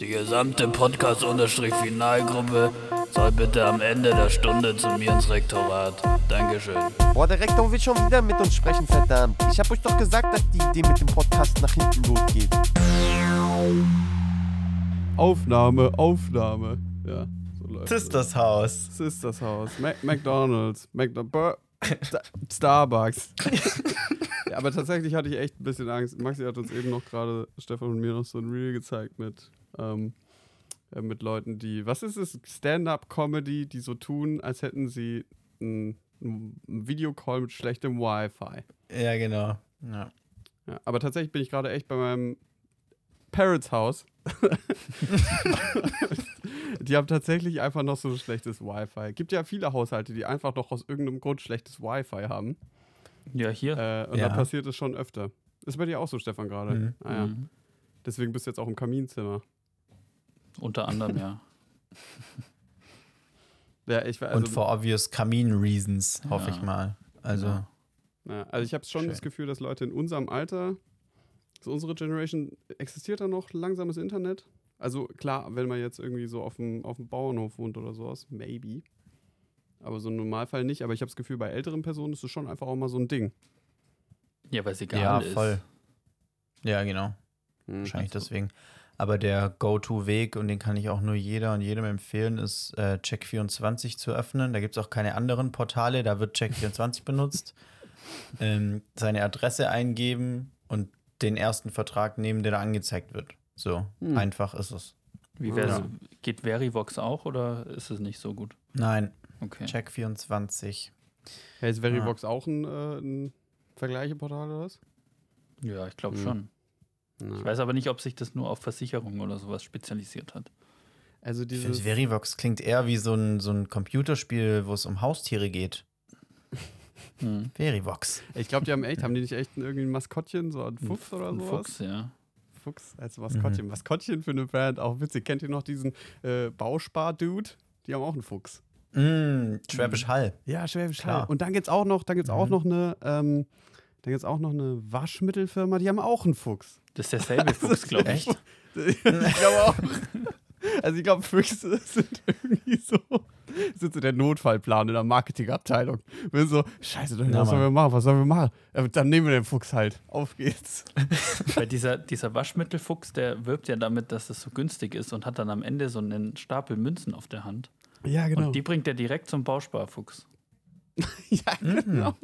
Die gesamte Podcast-Finalgruppe soll bitte am Ende der Stunde zu mir ins Rektorat. Dankeschön. Boah, der Rektor will schon wieder mit uns sprechen, verdammt. Ich hab euch doch gesagt, dass die Idee mit dem Podcast nach hinten losgeht. Aufnahme, Aufnahme. Ja, so läuft Das ist das Haus. Das ist das Haus. Mac McDonalds, McDonald's, Starbucks. aber tatsächlich hatte ich echt ein bisschen Angst. Maxi hat uns eben noch gerade, Stefan und mir noch so ein Reel gezeigt mit, ähm, äh, mit Leuten, die, was ist es? Stand-up-Comedy, die so tun, als hätten sie einen Videocall mit schlechtem Wi-Fi. Ja, genau. Ja. Ja, aber tatsächlich bin ich gerade echt bei meinem Parrots Haus. die haben tatsächlich einfach noch so ein schlechtes Wi-Fi. Gibt ja viele Haushalte, die einfach noch aus irgendeinem Grund schlechtes Wi-Fi haben. Ja, hier. Äh, und Ja. da passiert es schon öfter. Ist bei dir auch so, Stefan, gerade? Mhm. Ah, ja. Mhm. Deswegen bist du jetzt auch im Kaminzimmer. Unter anderem, ja. Ja, ich war also, Und for obvious Kamin reasons, hoffe Ja. ich mal. Also, Ja. ja, also ich habe schon Schön. das Gefühl, dass Leute in unserem Alter, so unsere Generation, existiert da noch langsames Internet? Also klar, wenn man jetzt irgendwie so auf dem, auf dem Bauernhof wohnt oder sowas, maybe. Aber so im Normalfall nicht. Aber ich habe das Gefühl, bei älteren Personen ist es schon einfach auch mal so ein Ding. Ja, weil es egal ja, ist. voll. Ja, genau. Hm. Wahrscheinlich deswegen. Aber der Go-To-Weg, und den kann ich auch nur jeder und jedem empfehlen, ist äh, Check24 zu öffnen. Da gibt es auch keine anderen Portale, da wird Check24 benutzt. Ähm, seine Adresse eingeben und den ersten Vertrag nehmen, der da angezeigt wird. So, Hm. einfach ist es. Wie wär's, Ja. Geht Verivox auch oder ist es nicht so gut? Nein, Okay. Check24. Hey, ist Verivox auch ein, äh, ein Vergleicheportal oder was? Ja, ich glaube Mhm. schon. Na. Ich weiß aber nicht, ob sich das nur auf Versicherungen oder sowas spezialisiert hat. Also Ich finde, dieses. Verivox klingt eher wie so ein, so ein Computerspiel, wo es um Haustiere geht. Mhm. Verivox. Ich glaube, die haben echt, haben die nicht echt ein, irgendwie ein Maskottchen, so ein Fuchs oder sowas? Fuchs, ja. Fuchs als Maskottchen. Maskottchen für eine Brand, auch witzig. Kennt ihr noch diesen äh, Bauspar-Dude? Die haben auch einen Fuchs. Mm, Schwäbisch Hall. Ja, Schwäbisch Klar. Hall. Und dann gibt's auch noch, dann gibt's auch Mhm. noch eine, ähm, dann gibt's auch noch eine Waschmittelfirma, die haben auch einen Fuchs. Das ist derselbe Fuchs, glaube ich. Echt? ich glaube auch. Also ich glaube, Füchse sind irgendwie so, sind so der Notfallplan in der Marketingabteilung. Wenn so, scheiße, was sollen wir machen? Was sollen wir machen? Ja, dann nehmen wir den Fuchs halt. Auf geht's. Weil dieser, dieser Waschmittelfuchs, der wirbt ja damit, dass es so günstig ist und hat dann am Ende so einen Stapel Münzen auf der Hand. Ja, genau. Und die bringt er direkt zum Bausparfuchs. ja, genau.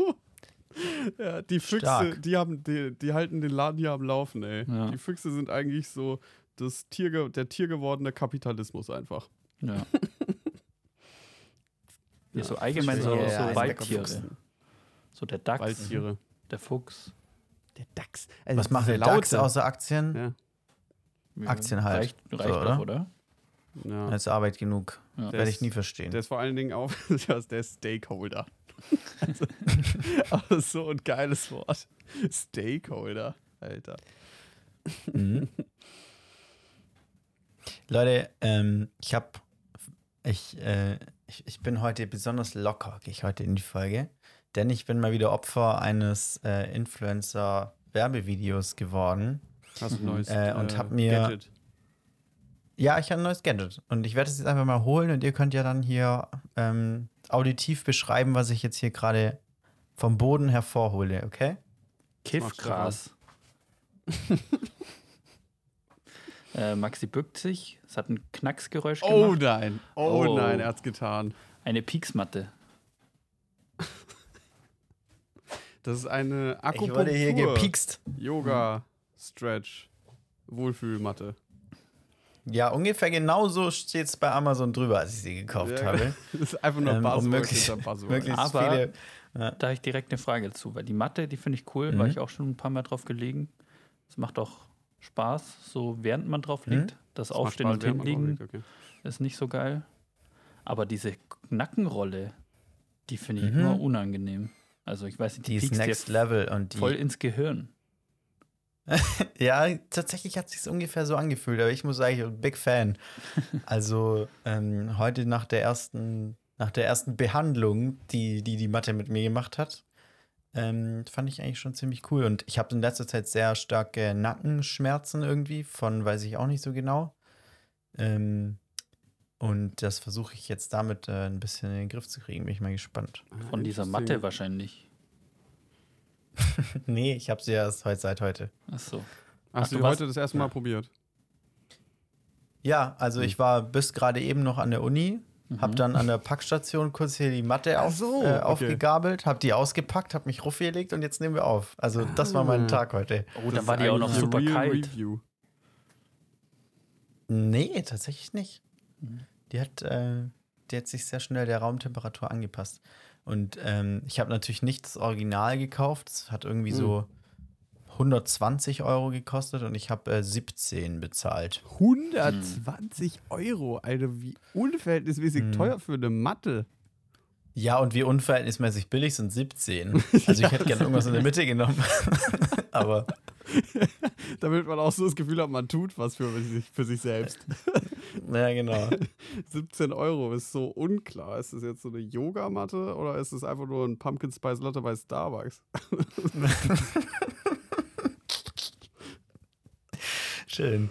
Ja, die Füchse, Stark. die haben, die, die halten den Laden hier am Laufen, ey. Ja. Die Füchse sind eigentlich so das Tier, der tiergewordene Kapitalismus einfach. Ja. Ja, so allgemein so, Ja, so Waldtiere. So der Dachs, Waldtiere. der Fuchs. Der Dachs. Also Was macht der Laute. außer Aktien? Aktien halt. Reicht, reicht So, doch, oder? oder? Ja. Als Arbeit genug. Ja. Der Werde ist- ich nie verstehen. Der ist vor allen Dingen auch der ist Stakeholder. also, aber so ein geiles Wort. Stakeholder, Alter. Mhm. Leute, ähm, ich habe, ich, äh, ich, ich bin heute besonders locker, gehe ich heute in die Folge, denn ich bin mal wieder Opfer eines äh, Influencer-Werbevideos geworden. Hast du ein neues Äh, und hab mir- Gadget? Ja, ich habe ein neues Gadget und ich werde es jetzt einfach mal holen und ihr könnt ja dann hier ähm, auditiv beschreiben, was ich jetzt hier gerade vom Boden hervorhole, okay? Kiffgras. äh, Maxi bückt sich. Es hat ein Knacksgeräusch Oh gemacht. nein, oh, Oh. nein, er hat's getan. Eine Pieksmatte. Das ist eine Ich Akupunktur. wurde hier gepiekst. Yoga, Stretch, Wohlfühlmatte. Ja, ungefähr genauso steht es bei Amazon drüber, als ich sie gekauft Ja, habe. Das ist einfach nur Ähm, Buzzword möglichst- Buzzword. Möglichst Aber- viele. Da habe ich direkt eine Frage dazu, weil die Matte, die finde ich cool, Mhm. war ich auch schon ein paar Mal drauf gelegen. Es macht auch Spaß, so während man drauf liegt. Das, Das macht Aufstehen Spaß, und Hinlegen okay. ist nicht so geil. Aber diese Nackenrolle, die finde ich Mhm. immer unangenehm. Also ich weiß nicht, Die ist piekst dir Next Level und die. voll ins Gehirn. Ja, tatsächlich hat es sich ungefähr so angefühlt, aber ich muss sagen, ich bin Big Fan. Also ähm, heute nach der ersten, nach der ersten Behandlung, die, die die Mathe mit mir gemacht hat, Ähm, fand ich eigentlich schon ziemlich cool. Und ich habe in letzter Zeit sehr starke Nackenschmerzen irgendwie, von weiß ich auch nicht so genau. Ähm, und das versuche ich jetzt damit äh, ein bisschen in den Griff zu kriegen. Bin ich mal gespannt. Von dieser. Matte wahrscheinlich. nee, ich habe sie erst heute, seit heute. Ach so. Hast Ach, du du heute das erste Mal ja. probiert? Ja, also ich war bis gerade eben noch an der Uni, habe dann an der Packstation kurz hier die Matte auf, so, äh, okay. aufgegabelt, habe die ausgepackt, habe mich rufgelegt und jetzt nehmen wir auf. Also das war mein Ah. Tag heute. Oh, Das dann war die auch noch super kalt. Review. Nee, tatsächlich nicht. Mhm. Die hat, äh, die hat sich sehr schnell der Raumtemperatur angepasst. Und ähm, ich habe natürlich nicht das Original gekauft. Es hat irgendwie Hm. so 120 Euro gekostet und ich habe äh, 17 bezahlt. 120 Euro, Alter, wie unverhältnismäßig Hm. teuer für eine Matte. Ja, und wie unverhältnismäßig billig sind 17. Also ich hätte gerne irgendwas in der Mitte genommen. Aber Damit man auch so das Gefühl hat, man tut was für sich, für sich selbst. ja, genau. 17 Euro ist so unklar. Ist das jetzt so eine Yogamatte oder ist es einfach nur ein Pumpkin Spice Latte bei Starbucks? Schön.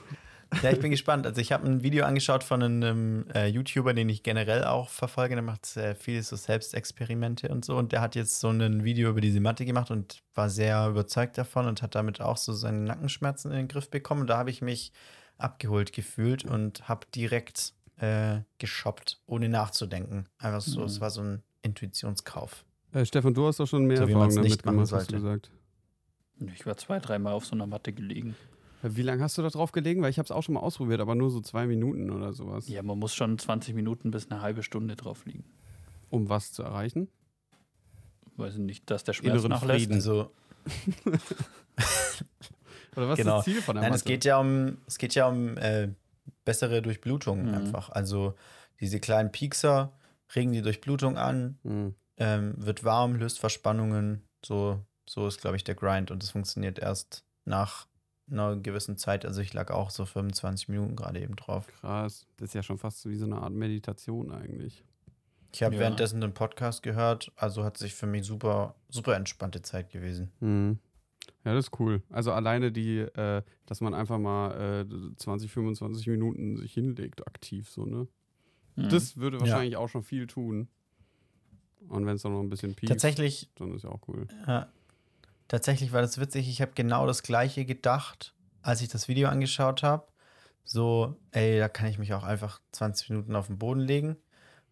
Ja, ich bin gespannt. Also ich habe ein Video angeschaut von einem äh, YouTuber, den ich generell auch verfolge. Der macht sehr viele so Selbstexperimente und so. Und der hat jetzt so ein Video über diese Matte gemacht und war sehr überzeugt davon und hat damit auch so seine Nackenschmerzen in den Griff bekommen. Und da habe ich mich abgeholt gefühlt und habe direkt äh, geshoppt, ohne nachzudenken. Einfach so, Mhm. es war so ein Intuitionskauf. Äh, Stefan, du hast doch schon mehr So wie Erfahrung man's damit gemacht, hast du sollte. gesagt. Ich war zwei, dreimal auf so einer Matte gelegen. Äh, Wie lange hast du da drauf gelegen? Weil ich habe es auch schon mal ausprobiert, aber nur so zwei Minuten oder sowas. Ja, man muss schon 20 Minuten bis eine halbe Stunde drauf liegen. Um was zu erreichen? Weiß ich nicht, dass der Schmerz Inneren nachlässt. Frieden. So, Oder was Genau. ist das Ziel von der Nein, Matte? es geht ja um, es geht ja um äh, bessere Durchblutung Mhm. einfach. Also diese kleinen Piekser regen die Durchblutung an, Hm. ähm, wird warm, löst Verspannungen. So, so ist, glaube ich, der Grind. Und das funktioniert erst nach einer gewissen Zeit. Also ich lag auch so 25 Minuten gerade eben drauf. Krass. Das ist ja schon fast so wie so eine Art Meditation eigentlich. Ich habe Ja. währenddessen den Podcast gehört, also hat sich für mich super, super entspannte Zeit gewesen. Hm. Ja, das ist cool. Also alleine die, äh, dass man einfach mal äh, 20, 25 Minuten sich hinlegt, aktiv so, ne? Mhm. Das würde wahrscheinlich auch schon viel tun. Und wenn es dann noch ein bisschen piekt, Tatsächlich dann ist ja auch cool. Ja. Tatsächlich war das witzig. Ich habe genau das Gleiche gedacht, als ich das Video angeschaut habe. So, ey, da kann ich mich auch einfach 20 Minuten auf den Boden legen.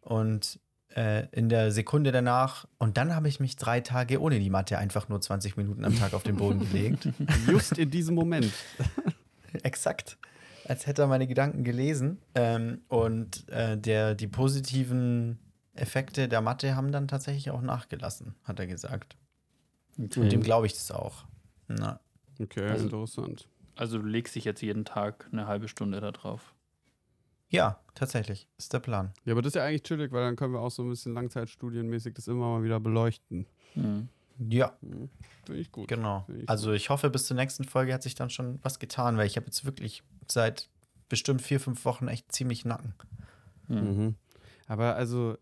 Und äh, in der Sekunde danach, und dann habe ich mich drei Tage ohne die Matte einfach nur 20 Minuten am Tag auf den Boden gelegt. Just in diesem Moment. Exakt. Als hätte er meine Gedanken gelesen. Ähm, und äh, der, die positiven Effekte der Matte haben dann tatsächlich auch nachgelassen, hat er gesagt. Okay. Und dem glaube ich das auch. Na. Okay, Also- interessant. Also du legst dich jetzt jeden Tag eine halbe Stunde da drauf. Ja, tatsächlich. Ist der Plan. Ja, aber das ist ja eigentlich chillig, weil dann können wir auch so ein bisschen langzeitstudienmäßig das immer mal wieder beleuchten. Mhm. Ja, Hm. Finde ich gut. genau. Ich Also ich hoffe, bis zur nächsten Folge hat sich dann schon was getan, weil ich habe jetzt wirklich seit bestimmt vier, fünf Wochen echt ziemlich Nacken. Mhm. Mhm. Aber also,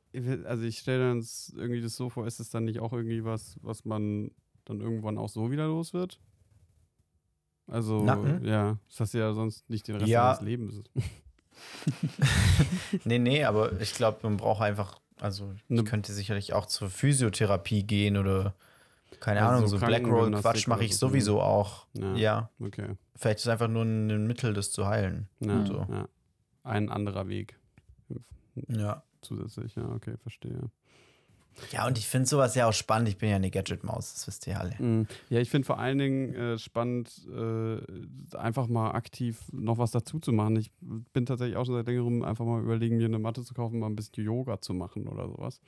also ich stelle uns irgendwie das so vor, ist es dann nicht auch irgendwie was, was man dann irgendwann auch so wieder los wird? Also, Nacken? ja, das hast du ja sonst nicht den Rest Ja. deines Lebens. Nee, nee, aber ich glaube, man braucht einfach, also Ne- könnte sicherlich auch zur Physiotherapie gehen oder keine Also Ahnung, so so Blackroll-Quatsch mache ich so. sowieso auch. Ja. Ja. Okay. Vielleicht ist einfach nur ein Mittel, das zu heilen. Ja, So. ja. Ein anderer Weg Ja. zusätzlich, ja, okay, verstehe. Ja, und ich finde sowas ja auch spannend. Ich bin ja eine Gadget-Maus, das wisst ihr alle. Mhm. Ja, ich finde vor allen Dingen äh, spannend, äh, einfach mal aktiv noch was dazu zu machen. Ich bin tatsächlich auch schon seit längerem einfach mal überlegen, mir eine Matte zu kaufen, mal ein bisschen Yoga zu machen oder sowas.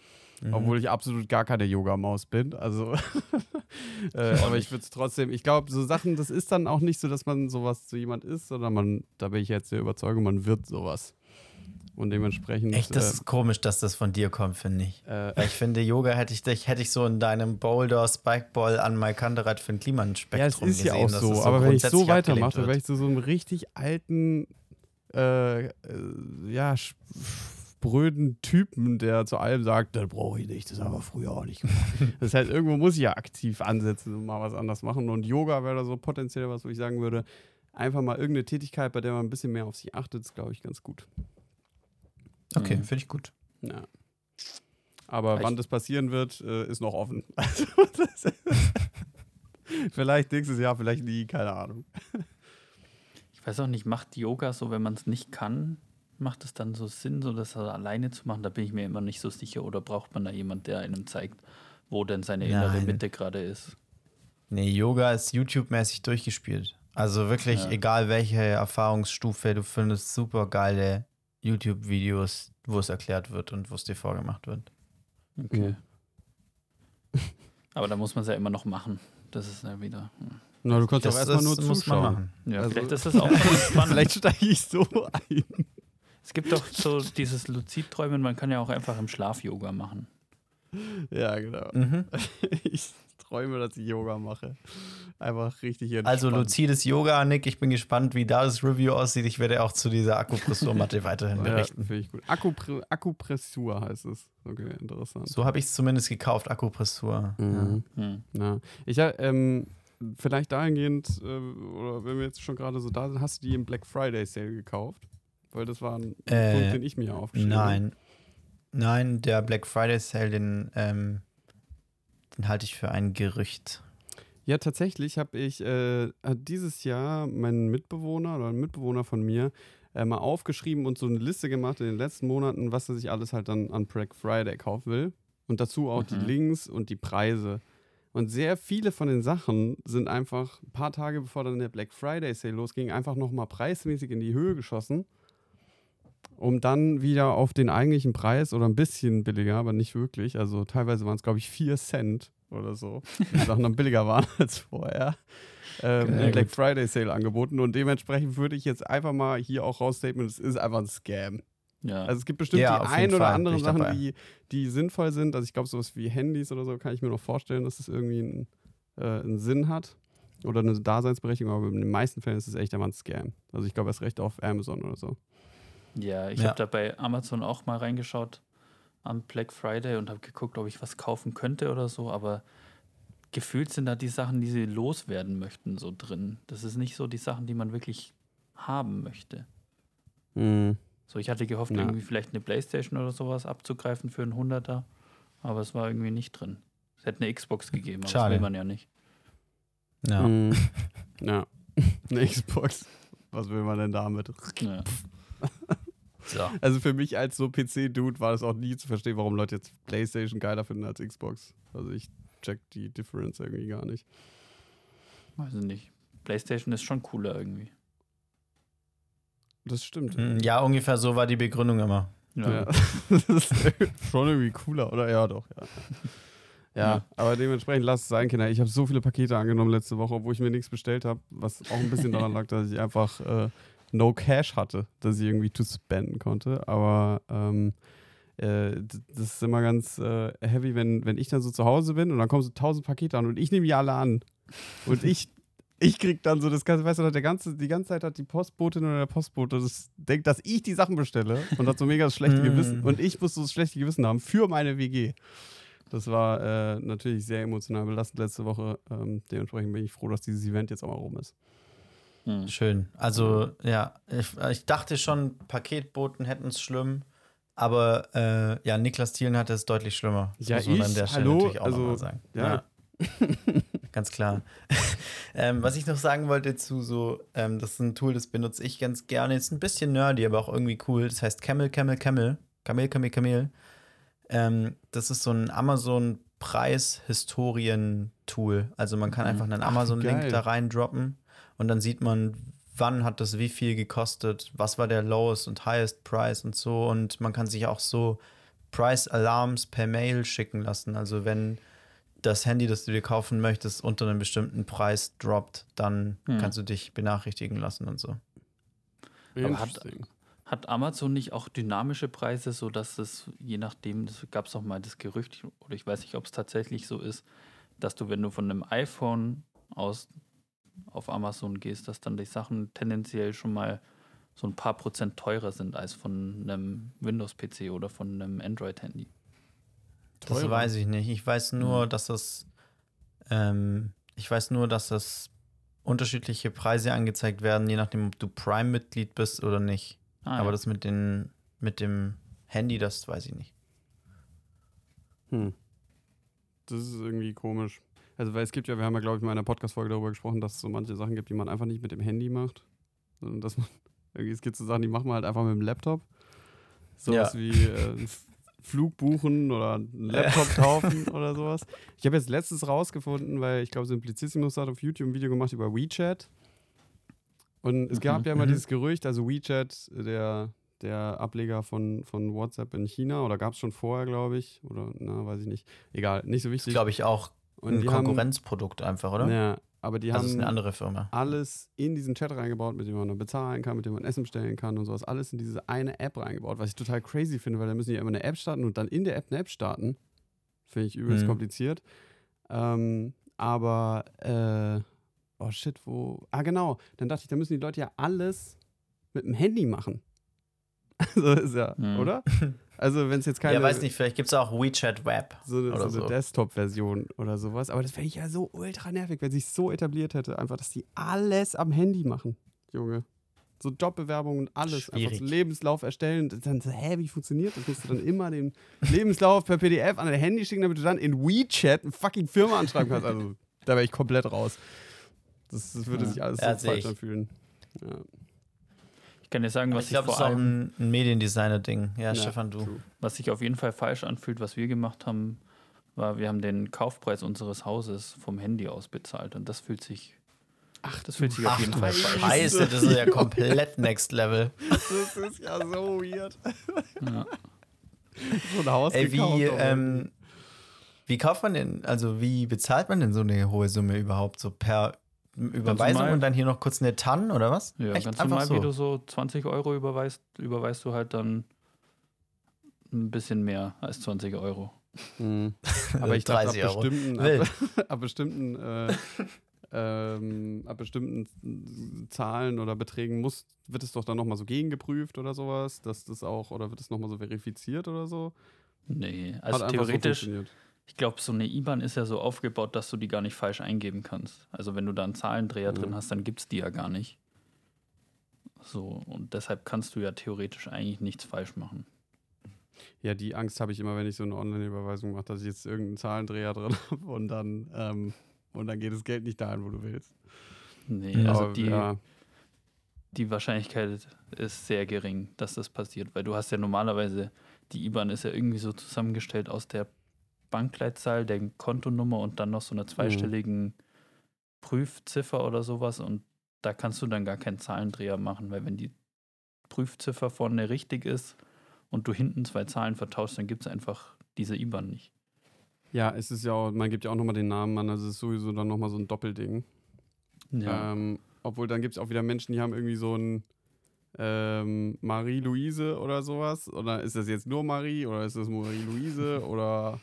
Mhm. Obwohl ich absolut gar keine Yoga-Maus bin. Also, äh, aber ich würde es trotzdem, ich glaube, so Sachen, das ist dann auch nicht so, dass man sowas zu jemand ist, sondern man, da bin ich jetzt der Überzeugung, man wird sowas. Und dementsprechend. Echt, das äh, ist komisch, dass das von dir kommt, finde ich. äh, Weil ich finde, Yoga hätte ich dich, hätte ich so in deinem Boulder Spikeball an Maikandereit für ein Ja, es Klimaspektrum ist ja auch so. es aber wenn ich so weitermache, werde ich zu so einem richtig alten, äh, äh, ja, spröden Typen, der zu allem sagt, das brauche ich nicht, das haben wir früher auch nicht gemacht. das heißt, irgendwo muss ich ja aktiv ansetzen und mal was anders machen. Und Yoga wäre da so potenziell was, wo ich sagen würde, einfach mal irgendeine Tätigkeit, bei der man ein bisschen mehr auf sich achtet, ist, glaube ich, ganz gut. Okay, Mhm. finde ich gut. Ja. Aber Ich- wann das passieren wird, äh, ist noch offen. Also, vielleicht nächstes Jahr, vielleicht nie, keine Ahnung. Ich weiß auch nicht, macht Yoga so, wenn man es nicht kann, macht es dann so Sinn, so das alleine zu machen? Da bin ich mir immer nicht so sicher. Oder braucht man da jemand, der einem zeigt, wo denn seine innere Nein. Mitte gerade ist? Nee, Yoga ist YouTube-mäßig durchgespielt. Also wirklich, Ja. egal welche Erfahrungsstufe, du findest super geile YouTube-Videos, wo es erklärt wird und wo es dir vorgemacht wird. Okay. Aber da muss man es ja immer noch machen. Das ist ja wieder. hm. Na, du kannst Das, doch erstmal das nur muss man zuschauen. machen. Ja, Also- vielleicht ist das auch spannend. Vielleicht steige ich so ein. Es gibt doch so dieses Luzidträumen, man kann ja auch einfach im Schlaf Yoga machen. Ja, genau. Mhm. Ich träume, dass ich Yoga mache. Einfach richtig entspannt. Also luzides Yoga, Nick, ich bin gespannt, wie da das Review aussieht. Ich werde auch zu dieser Akupressurmatte weiterhin Ja, berichten. finde ich gut. Akupre Akupressur heißt es. Okay, interessant. So habe ich es zumindest gekauft, Akupressur. Mhm. Hm. Ja. Ich ha- ähm, vielleicht dahingehend, äh, oder wenn wir jetzt schon gerade so da sind, hast du die im Black Friday Sale gekauft? Weil das war ein Äh, Punkt, den ich mir aufgeschrieben habe. Nein. Nein, der Black Friday Sale, den, ähm, den halte ich für ein Gerücht. Ja, tatsächlich habe ich äh, dieses Jahr meinen Mitbewohner oder einen Mitbewohner von mir äh, mal aufgeschrieben und so eine Liste gemacht in den letzten Monaten, was er sich alles halt dann an Black Friday kaufen will. Und dazu auch die Mhm. Links und die Preise. Und sehr viele von den Sachen sind einfach ein paar Tage bevor dann der Black Friday Sale losging, einfach nochmal preismäßig in die Höhe geschossen, um dann wieder auf den eigentlichen Preis oder ein bisschen billiger, aber nicht wirklich. Also teilweise waren es, glaube ich, 4 Cent oder so. Die Sachen dann billiger waren als vorher. Ähm, im Black Friday Sale angeboten und dementsprechend würde ich jetzt einfach mal hier auch rausstaten, es ist einfach ein Scam. Ja. Also es gibt bestimmt Ja, die ein oder Fall, ich Sachen, dabei. die, die sinnvoll sind. Also ich glaube, sowas wie Handys oder so kann ich mir noch vorstellen, dass das irgendwie einen, äh, einen Sinn hat oder eine Daseinsberechtigung, aber in den meisten Fällen ist es echt einfach ein Scam. Also ich glaube erst recht auf Amazon oder so. Ja, ich Ja. habe da bei Amazon auch mal reingeschaut am Black Friday und habe geguckt, ob ich was kaufen könnte oder so, aber gefühlt sind da die Sachen, die sie loswerden möchten, so drin. Das ist nicht so die Sachen, die man wirklich haben möchte. So, ich hatte gehofft, Ja. irgendwie vielleicht eine Playstation oder sowas abzugreifen für einen Hunderter, aber es war irgendwie nicht drin. Es hätte eine Xbox gegeben, aber das Schade. will man ja nicht. Ja. Mhm. ja. Eine Xbox. Was will man denn damit? Ja. So. Also für mich als so PC-Dude war das auch nie zu verstehen, warum Leute jetzt PlayStation geiler finden als Xbox. Also ich check die Difference irgendwie gar nicht. Weiß ich nicht. Playstation ist schon cooler irgendwie. Das stimmt. Hm, Ja, ungefähr so war die Begründung immer. Ja. das ist schon irgendwie cooler, oder? Ja, doch, ja. Ja, Ja. aber dementsprechend lasst es sein, Kinder. Ich habe so viele Pakete angenommen letzte Woche, wo ich mir nichts bestellt habe, was auch ein bisschen daran lag, dass ich einfach äh, no Cash hatte, dass ich irgendwie to spenden konnte. Aber ähm, äh, das ist immer ganz äh, heavy, wenn, wenn ich dann so zu Hause bin und dann kommen so tausend Pakete an und ich nehme die alle an. Und ich, ich krieg dann so das ganze, weißt du, der ganze, die ganze Zeit hat die Postbotin oder der Postbote das denkt, dass ich die Sachen bestelle und hat so mega das schlechte Mm. Gewissen. Und ich muss so das schlechte Gewissen haben für meine WG. Das war äh, natürlich sehr emotional belastend letzte Woche. Ähm, dementsprechend bin ich froh, dass dieses Event jetzt auch mal rum ist. Hm. Schön. Also, ja, ich, ich dachte schon, Paketboten hätten es schlimm. Aber äh, ja, Niklas Thielen hatte es deutlich schlimmer. Das Ja, muss man ich? an der Stelle Hallo? natürlich auch Also, nochmal sagen. ja. Ganz klar. ähm, was ich noch sagen wollte zu so, ähm, das ist ein Tool, das benutze ich ganz gerne. Ist ein bisschen nerdy, aber auch irgendwie cool. Das heißt Camel, Camel, Camel. Camel, Camel, Camel. Ähm, das ist so ein Amazon-Preis-Historien-Tool. Also man kann Mhm. einfach einen Amazon-Link da reindroppen und dann sieht man, wann hat das wie viel gekostet, was war der lowest und highest price und so. Und man kann sich auch so Price-Alarms per Mail schicken lassen. Also wenn das Handy, das du dir kaufen möchtest, unter einem bestimmten Preis droppt, dann Hm. kannst du dich benachrichtigen lassen und so. Aber hat-. Hat Amazon nicht auch dynamische Preise, sodass es je nachdem, das gab es auch mal das Gerücht, oder ich weiß nicht, ob es tatsächlich so ist, dass du, wenn du von einem iPhone aus auf Amazon gehst, dass dann die Sachen tendenziell schon mal so ein paar Prozent teurer sind als von einem Windows-PC oder von einem Android-Handy. Das weiß ich nicht. Ich weiß nur, dass das, ähm, ich weiß nur, dass das unterschiedliche Preise angezeigt werden, je nachdem, ob du Prime-Mitglied bist oder nicht. Ah, Aber ja. das mit den, mit dem Handy, das weiß ich nicht. Hm. Das ist irgendwie komisch. Also, weil es gibt ja, wir haben ja, glaube ich, mal in einer Podcast-Folge darüber gesprochen, dass es so manche Sachen gibt, die man einfach nicht mit dem Handy macht. Sondern dass man, irgendwie, es gibt so Sachen, die macht man halt einfach mit dem Laptop. Sowas Ja. wie äh, Flug buchen oder einen Laptop kaufen oder sowas. Ich habe jetzt letztens rausgefunden, weil ich glaube, Simplicissimus hat auf YouTube ein Video gemacht über WeChat. Und es gab Mhm. ja immer Mhm. dieses Gerücht, also WeChat, der, der Ableger von, von WhatsApp in China, oder gab es schon vorher, glaube ich, oder, na, weiß ich nicht. Egal, nicht so wichtig. glaube ich, auch Und ein die haben- Konkurrenzprodukt einfach, oder? Ja, aber die das ist haben eine andere Firma. alles in diesen Chat reingebaut, mit dem man dann bezahlen kann, mit dem man Essen bestellen kann und sowas. Alles in diese eine App reingebaut, was ich total crazy finde, weil da müssen die immer eine App starten und dann in der App eine App starten. Finde ich übelst Mhm. kompliziert. Ähm, aber, äh, oh shit, wo. Ah, genau. Dann dachte ich, da müssen die Leute ja alles mit dem Handy machen. Also ist ja, Mhm. oder? Also, wenn es jetzt keine. ja, weiß nicht, vielleicht gibt es auch WeChat Web. so eine, oder so eine so. Desktop-Version oder sowas. Aber das wäre ja so ultra nervig, wenn sich so etabliert hätte, einfach, dass die alles am Handy machen, Junge. So Jobbewerbungen und alles. Einfach so Schwierig. Lebenslauf erstellen. Und dann so, hä, wie funktioniert das? Musst du dann immer den Lebenslauf per PDF an dein Handy schicken, damit du dann in WeChat eine fucking Firma anschreiben kannst. Also, da wäre ich komplett raus. Das, das würde sich alles Ja, so falsch anfühlen. Ja. Ich kann dir sagen, was ich ich, glaube, das vor ist auch allem, ein, ein Mediendesigner-Ding. Ja, Ja, Stefan, du. true. was sich auf jeden Fall falsch anfühlt, was wir gemacht haben, war, wir haben den Kaufpreis unseres Hauses vom Handy aus bezahlt und das fühlt sich, ach, das fühlt sich auf jeden Fall falsch an. Scheiße, das ist ja komplett next level. Das ist ja so weird. Ja. So ein Haus Ey, gekauft, wie, ähm, wie kauft man denn, also wie bezahlt man denn so eine hohe Summe überhaupt? So per Überweisung und dann hier noch kurz eine TAN oder was? Ja, Echt? ganz Einfach normal, wie du so 20 Euro überweist, überweist du halt dann ein bisschen mehr als 20 Euro. Mhm. Aber ich dachte, ab 30 Euro. bestimmten, ab, ab bestimmten, äh, ähm, ab bestimmten Zahlen oder Beträgen muss, wird es doch dann nochmal so gegengeprüft oder sowas, dass das auch, oder wird es nochmal so verifiziert oder so? Nee, also so theoretisch, funktioniert. Ich glaube, so eine IBAN ist ja so aufgebaut, dass du die gar nicht falsch eingeben kannst. Also wenn du da einen Zahlendreher drin Mhm. hast, dann gibt es die ja gar nicht. So, und deshalb kannst du ja theoretisch eigentlich nichts falsch machen. Ja, die Angst habe ich immer, wenn ich so eine Online-Überweisung mache, dass ich jetzt irgendeinen Zahlendreher drin habe und dann, ähm, und dann geht das Geld nicht dahin, wo du willst. Nee, Mhm. also Aber, die, ja, die Wahrscheinlichkeit ist sehr gering, dass das passiert, weil du hast ja normalerweise, die IBAN ist ja irgendwie so zusammengestellt aus der Bankleitzahl, der Kontonummer und dann noch so einer zweistelligen Prüfziffer oder sowas und da kannst du dann gar keinen Zahlendreher machen, weil wenn die Prüfziffer vorne richtig ist und du hinten zwei Zahlen vertauschst, dann gibt es einfach diese IBAN nicht. ja, es ist ja auch, man gibt ja auch nochmal den Namen an, also es ist sowieso dann nochmal so ein Doppelding. Ja. Ähm, obwohl dann gibt es auch wieder Menschen, die haben irgendwie so ein ähm, Marie-Louise oder sowas. Oder ist das jetzt nur Marie oder ist das Marie-Louise oder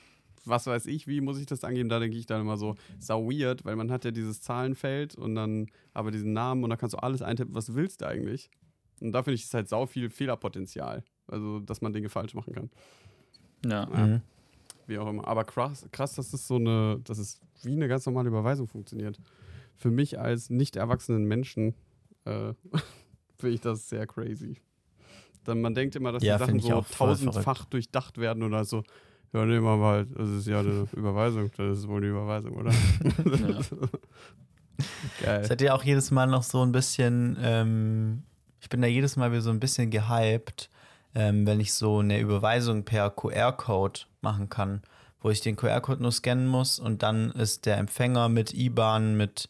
was weiß ich, wie muss ich das angeben? Da denke ich dann immer so, sau weird, weil man hat ja dieses Zahlenfeld und dann aber diesen Namen und da kannst du alles eintippen, was du willst eigentlich. Und da finde ich es halt sau viel Fehlerpotenzial. Also, dass man Dinge falsch machen kann. ja. Ja. Mhm. Wie auch immer. Aber krass, krass, dass es so eine, dass es wie eine ganz normale Überweisung funktioniert. Für mich als nicht erwachsenen Menschen äh, finde ich das sehr crazy. Dann, man denkt immer, dass Ja, die Sachen so tausendfach durchdacht werden oder so. Ja, nehmen wir mal, das ist ja eine Überweisung, das ist wohl eine Überweisung, oder? Ja. Geil. Seid ihr auch jedes Mal noch so ein bisschen, ähm, ich bin da jedes Mal wieder so ein bisschen gehypt, ähm, wenn ich so eine Überweisung per QR-Code machen kann, wo ich den QR-Code nur scannen muss und dann ist der Empfänger mit IBAN, mit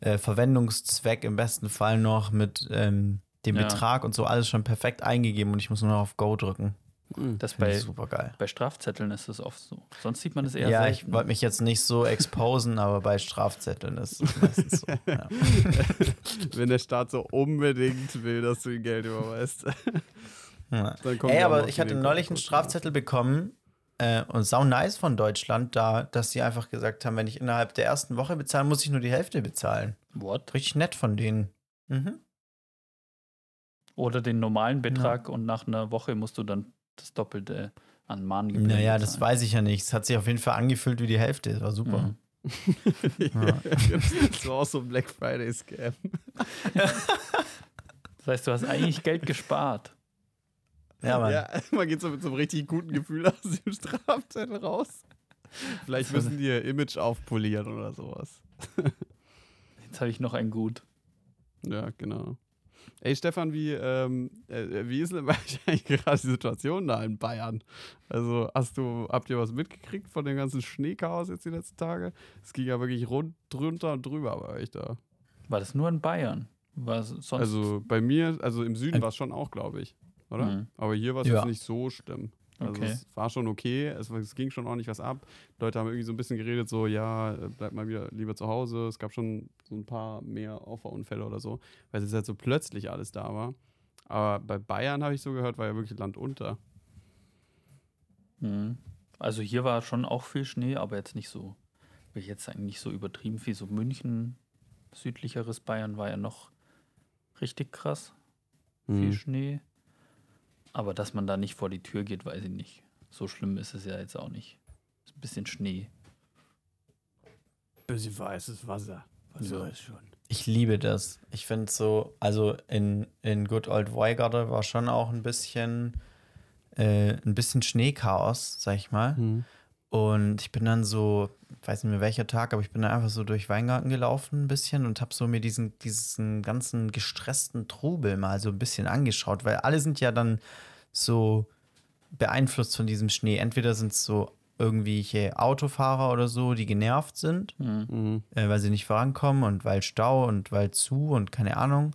äh, Verwendungszweck im besten Fall noch, mit ähm, dem Ja. Betrag und so alles schon perfekt eingegeben und ich muss nur noch auf Go drücken. Mhm. Das bei, ich super geil. bei Strafzetteln ist es oft so. Sonst sieht man es eher Ja, ich selten. wollte mich jetzt nicht so exposen, aber bei Strafzetteln ist es meistens so. Ja. Wenn der Staat so unbedingt will, dass du ihm Geld überweist. Ja. Dann kommt Ey, aber ich hatte neulich einen. Strafzettel bekommen äh, und sau nice von Deutschland, da, dass sie einfach gesagt haben, wenn ich innerhalb der ersten Woche bezahle, muss ich nur die Hälfte bezahlen. What? Richtig nett von denen. Mhm. Oder den normalen Betrag und nach einer Woche musst du dann das Doppelte an Mahngebühren Naja, das bezahlen. weiß ich ja nicht. Es hat sich auf jeden Fall angefühlt wie die Hälfte. Das war super. Mhm. Ja. das war auch so ein Black Friday Scam. Das heißt, du hast eigentlich Geld gespart. Ja, Mann. Ja, man geht so mit so einem richtig guten Gefühl aus dem Strafzettel raus. Vielleicht müssen die ihr Image aufpolieren oder sowas. Jetzt habe ich noch ein Gut. Ja, genau. Ey, Stefan, wie, ähm, äh, wie ist denn eigentlich gerade die Situation da in Bayern? Also, hast du, habt ihr was mitgekriegt von dem ganzen Schneechaos jetzt die letzten Tage? Es ging ja wirklich rund, drunter und drüber bei euch da. War das nur in Bayern? War? Also bei mir, also im Süden war es schon auch, glaube ich. Oder? Mhm. Aber hier war es Ja. jetzt nicht so schlimm. Also Okay. es war schon okay, es, es ging schon ordentlich was ab. Leute haben irgendwie so ein bisschen geredet, so, ja, äh, bleibt mal wieder lieber zu Hause. Es gab schon so ein paar mehr Auffahrunfälle oder so, weil es halt so plötzlich alles da war. Aber bei Bayern habe ich so gehört, war ja wirklich Land unter. Mhm. Also hier war schon auch viel Schnee, aber jetzt nicht so, will ich jetzt sagen, nicht so übertrieben viel. So München, südlicheres Bayern war ja noch richtig krass. Viel Mhm. Schnee. Aber dass man da nicht vor die Tür geht, weiß ich nicht. So schlimm ist es ja jetzt auch nicht. Ist ein bisschen Schnee. Bisschen weißes Wasser. Was Ja. soll's schon. Ich liebe das. Ich finde so, also in, in Good Old Weigarde war schon auch ein bisschen, äh, ein bisschen Schneechaos, sag ich mal. Mhm. Und ich bin dann so, weiß nicht mehr welcher Tag, aber ich bin dann einfach so durch Weingarten gelaufen ein bisschen und habe so mir diesen, diesen ganzen gestressten Trubel mal so ein bisschen angeschaut, weil alle sind ja dann so beeinflusst von diesem Schnee. Entweder sind es so irgendwelche Autofahrer oder so, die genervt sind, Mhm. Mhm. äh, weil sie nicht vorankommen und weil Stau und weil zu und keine Ahnung.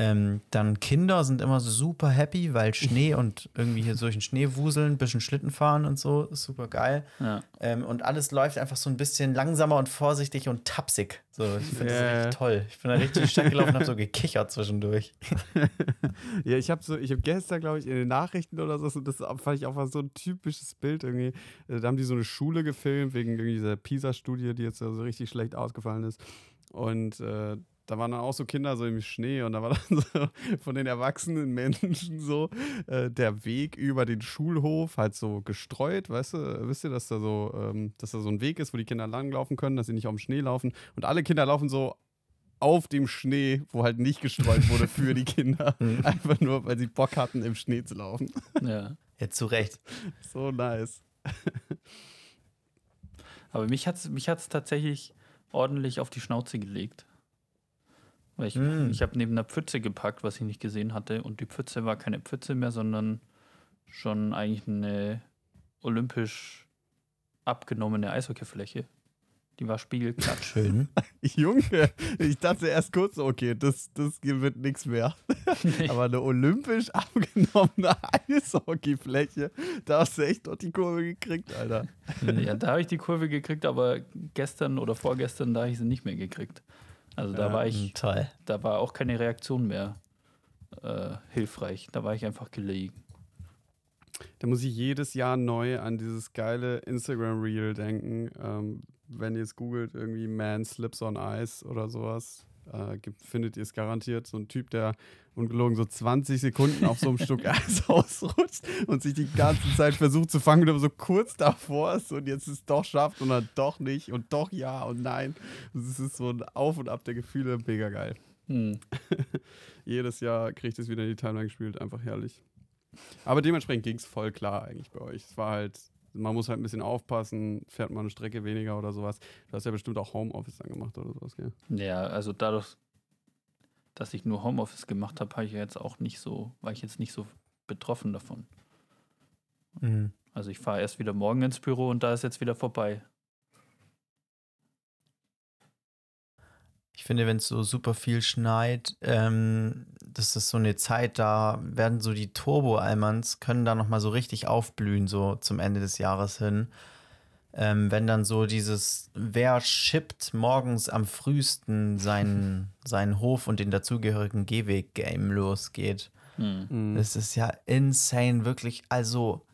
Ähm, dann Kinder sind immer so super happy, weil Schnee und irgendwie hier durch den Schnee wuseln, bisschen Schlitten fahren und so, ist super geil. Ja. Ähm, und alles läuft einfach so ein bisschen langsamer und vorsichtig und tapsig. So, ich finde Ja. das richtig toll. Ich bin da richtig Stadt gelaufen und habe so gekichert zwischendurch. Ja, ich habe so, ich habe gestern, glaube ich, in den Nachrichten oder so, das fand ich auch mal so ein typisches Bild irgendwie. Äh, Da haben die so eine Schule gefilmt, wegen irgendwie dieser PISA-Studie, die jetzt so richtig schlecht ausgefallen ist. Und äh, da waren dann auch so Kinder so im Schnee und da war dann so von den erwachsenen Menschen so äh, der Weg über den Schulhof halt so gestreut, weißt du, wisst ihr, dass da so, ähm, dass da so ein Weg ist, wo die Kinder langlaufen können, dass sie nicht auf dem Schnee laufen und alle Kinder laufen so auf dem Schnee, wo halt nicht gestreut wurde für die Kinder. Einfach nur, weil sie Bock hatten, im Schnee zu laufen. ja. Jetzt zu Recht. So nice. Aber mich hat es mich hat's tatsächlich ordentlich auf die Schnauze gelegt. Weil ich, Mm. ich habe neben einer Pfütze gepackt, was ich nicht gesehen hatte. Und die Pfütze war keine Pfütze mehr, sondern schon eigentlich eine olympisch abgenommene Eishockeyfläche. Die war spiegelglatt. Schön. Junge, ich dachte erst kurz, okay, das, das wird nichts mehr. Aber eine olympisch abgenommene Eishockeyfläche, da hast du echt dort die Kurve gekriegt, Alter. ja, da habe ich die Kurve gekriegt, aber gestern oder vorgestern, da habe ich sie nicht mehr gekriegt. Also da Ja, war Mm, ich, Toll. da war auch keine Reaktion mehr äh, hilfreich. Da war ich einfach gelegen. Da muss ich jedes Jahr neu an dieses geile Instagram-Reel denken. Ähm, wenn ihr es googelt, irgendwie Man Slips on Ice oder sowas, äh, gibt, findet ihr es garantiert. So ein Typ, der ungelogen so 20 Sekunden auf so einem Stück Eis ausrutscht und sich die ganze Zeit versucht zu fangen aber so kurz davor ist und jetzt es doch schafft und dann doch nicht und doch ja und nein. Das ist so ein Auf und Ab der Gefühle, mega geil. Hm. Jedes Jahr kriegt es wieder in die Timeline gespielt, einfach herrlich. Aber dementsprechend ging es voll klar eigentlich bei euch. Es war halt, man muss halt ein bisschen aufpassen, fährt man eine Strecke weniger oder sowas. Du hast ja bestimmt auch Homeoffice dann gemacht oder sowas, gell? Ja, also dadurch, dass ich nur Homeoffice gemacht habe, habe ich ja jetzt auch nicht so, war ich jetzt nicht so betroffen davon. Mhm. Also ich fahre erst wieder morgen ins Büro und da ist jetzt wieder vorbei. Ich finde, wenn es so super viel schneit, ähm, das ist so eine Zeit, da werden so die Turbo-Almans, können da nochmal so richtig aufblühen, so zum Ende des Jahres hin. Ähm, wenn dann so dieses, wer schippt morgens am frühesten seinen, seinen Hof und den dazugehörigen Gehweg-Game losgeht. Hm. Das ist ja insane, wirklich. Also,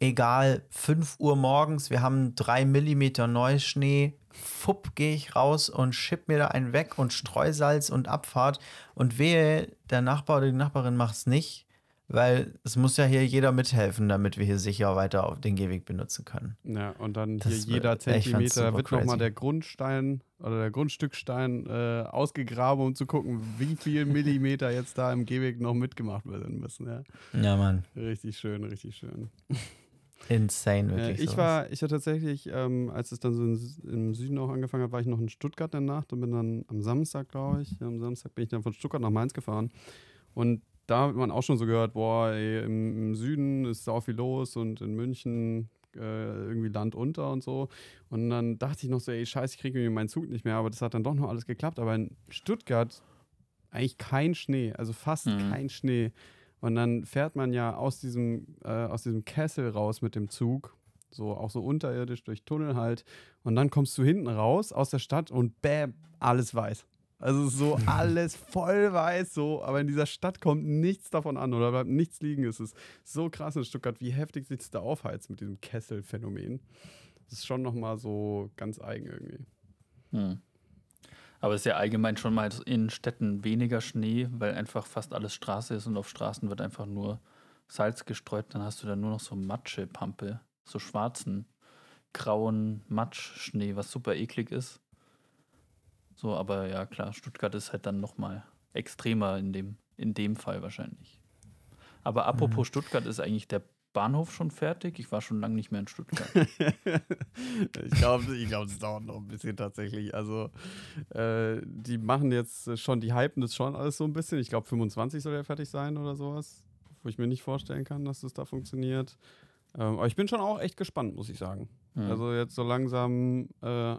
egal, 5 Uhr morgens, wir haben 3 Millimeter Neuschnee, fupp, gehe ich raus und schipp mir da einen weg und Streusalz und Abfahrt. Und wehe, der Nachbar oder die Nachbarin macht es nicht, weil es muss ja hier jeder mithelfen, damit wir hier sicher weiter auf den Gehweg benutzen können. Ja, und dann Das hier jeder Zentimeter wird nochmal der Grundstein oder der Grundstückstein äh, ausgegraben, um zu gucken, wie viel Millimeter jetzt da im Gehweg noch mitgemacht werden müssen. Ja. Ja, Mann. Richtig schön, richtig schön. Insane, Äh, wirklich. ich, sowas. war, ich war tatsächlich, ähm, als es dann so in, im Süden auch angefangen hat, war ich noch in Stuttgart in der Nacht und bin dann am Samstag, glaube ich, am Samstag bin ich dann von Stuttgart nach Mainz gefahren. Und da hat man auch schon so gehört, boah, ey, im, im Süden ist sau viel los und in München äh, irgendwie Land unter und so. Und dann dachte ich noch so, ey, scheiße, ich kriege irgendwie meinen Zug nicht mehr, aber das hat dann doch noch alles geklappt. Aber in Stuttgart eigentlich kein Schnee, also fast Mhm. kein Schnee. Und dann fährt man ja aus diesem, äh, aus diesem Kessel raus mit dem Zug, so auch so unterirdisch durch Tunnel halt. Und dann kommst du hinten raus aus der Stadt und bäm, alles weiß. Also so alles voll weiß, so, aber in dieser Stadt kommt nichts davon an oder bleibt nichts liegen. Es ist so krass in Stuttgart, wie heftig sich das da aufheizt mit diesem Kesselphänomen. Das ist schon nochmal so ganz eigen irgendwie. Hm. Aber es ist ja allgemein schon mal in Städten weniger Schnee, weil einfach fast alles Straße ist und auf Straßen wird einfach nur Salz gestreut. Dann hast du da nur noch so Matschepampe, so schwarzen, grauen Matschschnee, was super eklig ist. So, aber ja, klar, Stuttgart ist halt dann nochmal extremer in dem, in dem Fall wahrscheinlich. Aber apropos Stuttgart, ist eigentlich der Bahnhof schon fertig? Ich war schon lange nicht mehr in Stuttgart. ich glaube, ich glaub, das dauert noch ein bisschen tatsächlich. Also, äh, die machen jetzt schon, die hypen das schon alles so ein bisschen. Ich glaube, 25 soll ja fertig sein oder sowas. Wo ich mir nicht vorstellen kann, dass das da funktioniert. Ähm, aber ich bin schon auch echt gespannt, muss ich sagen. Hm. Also, jetzt so langsam, äh,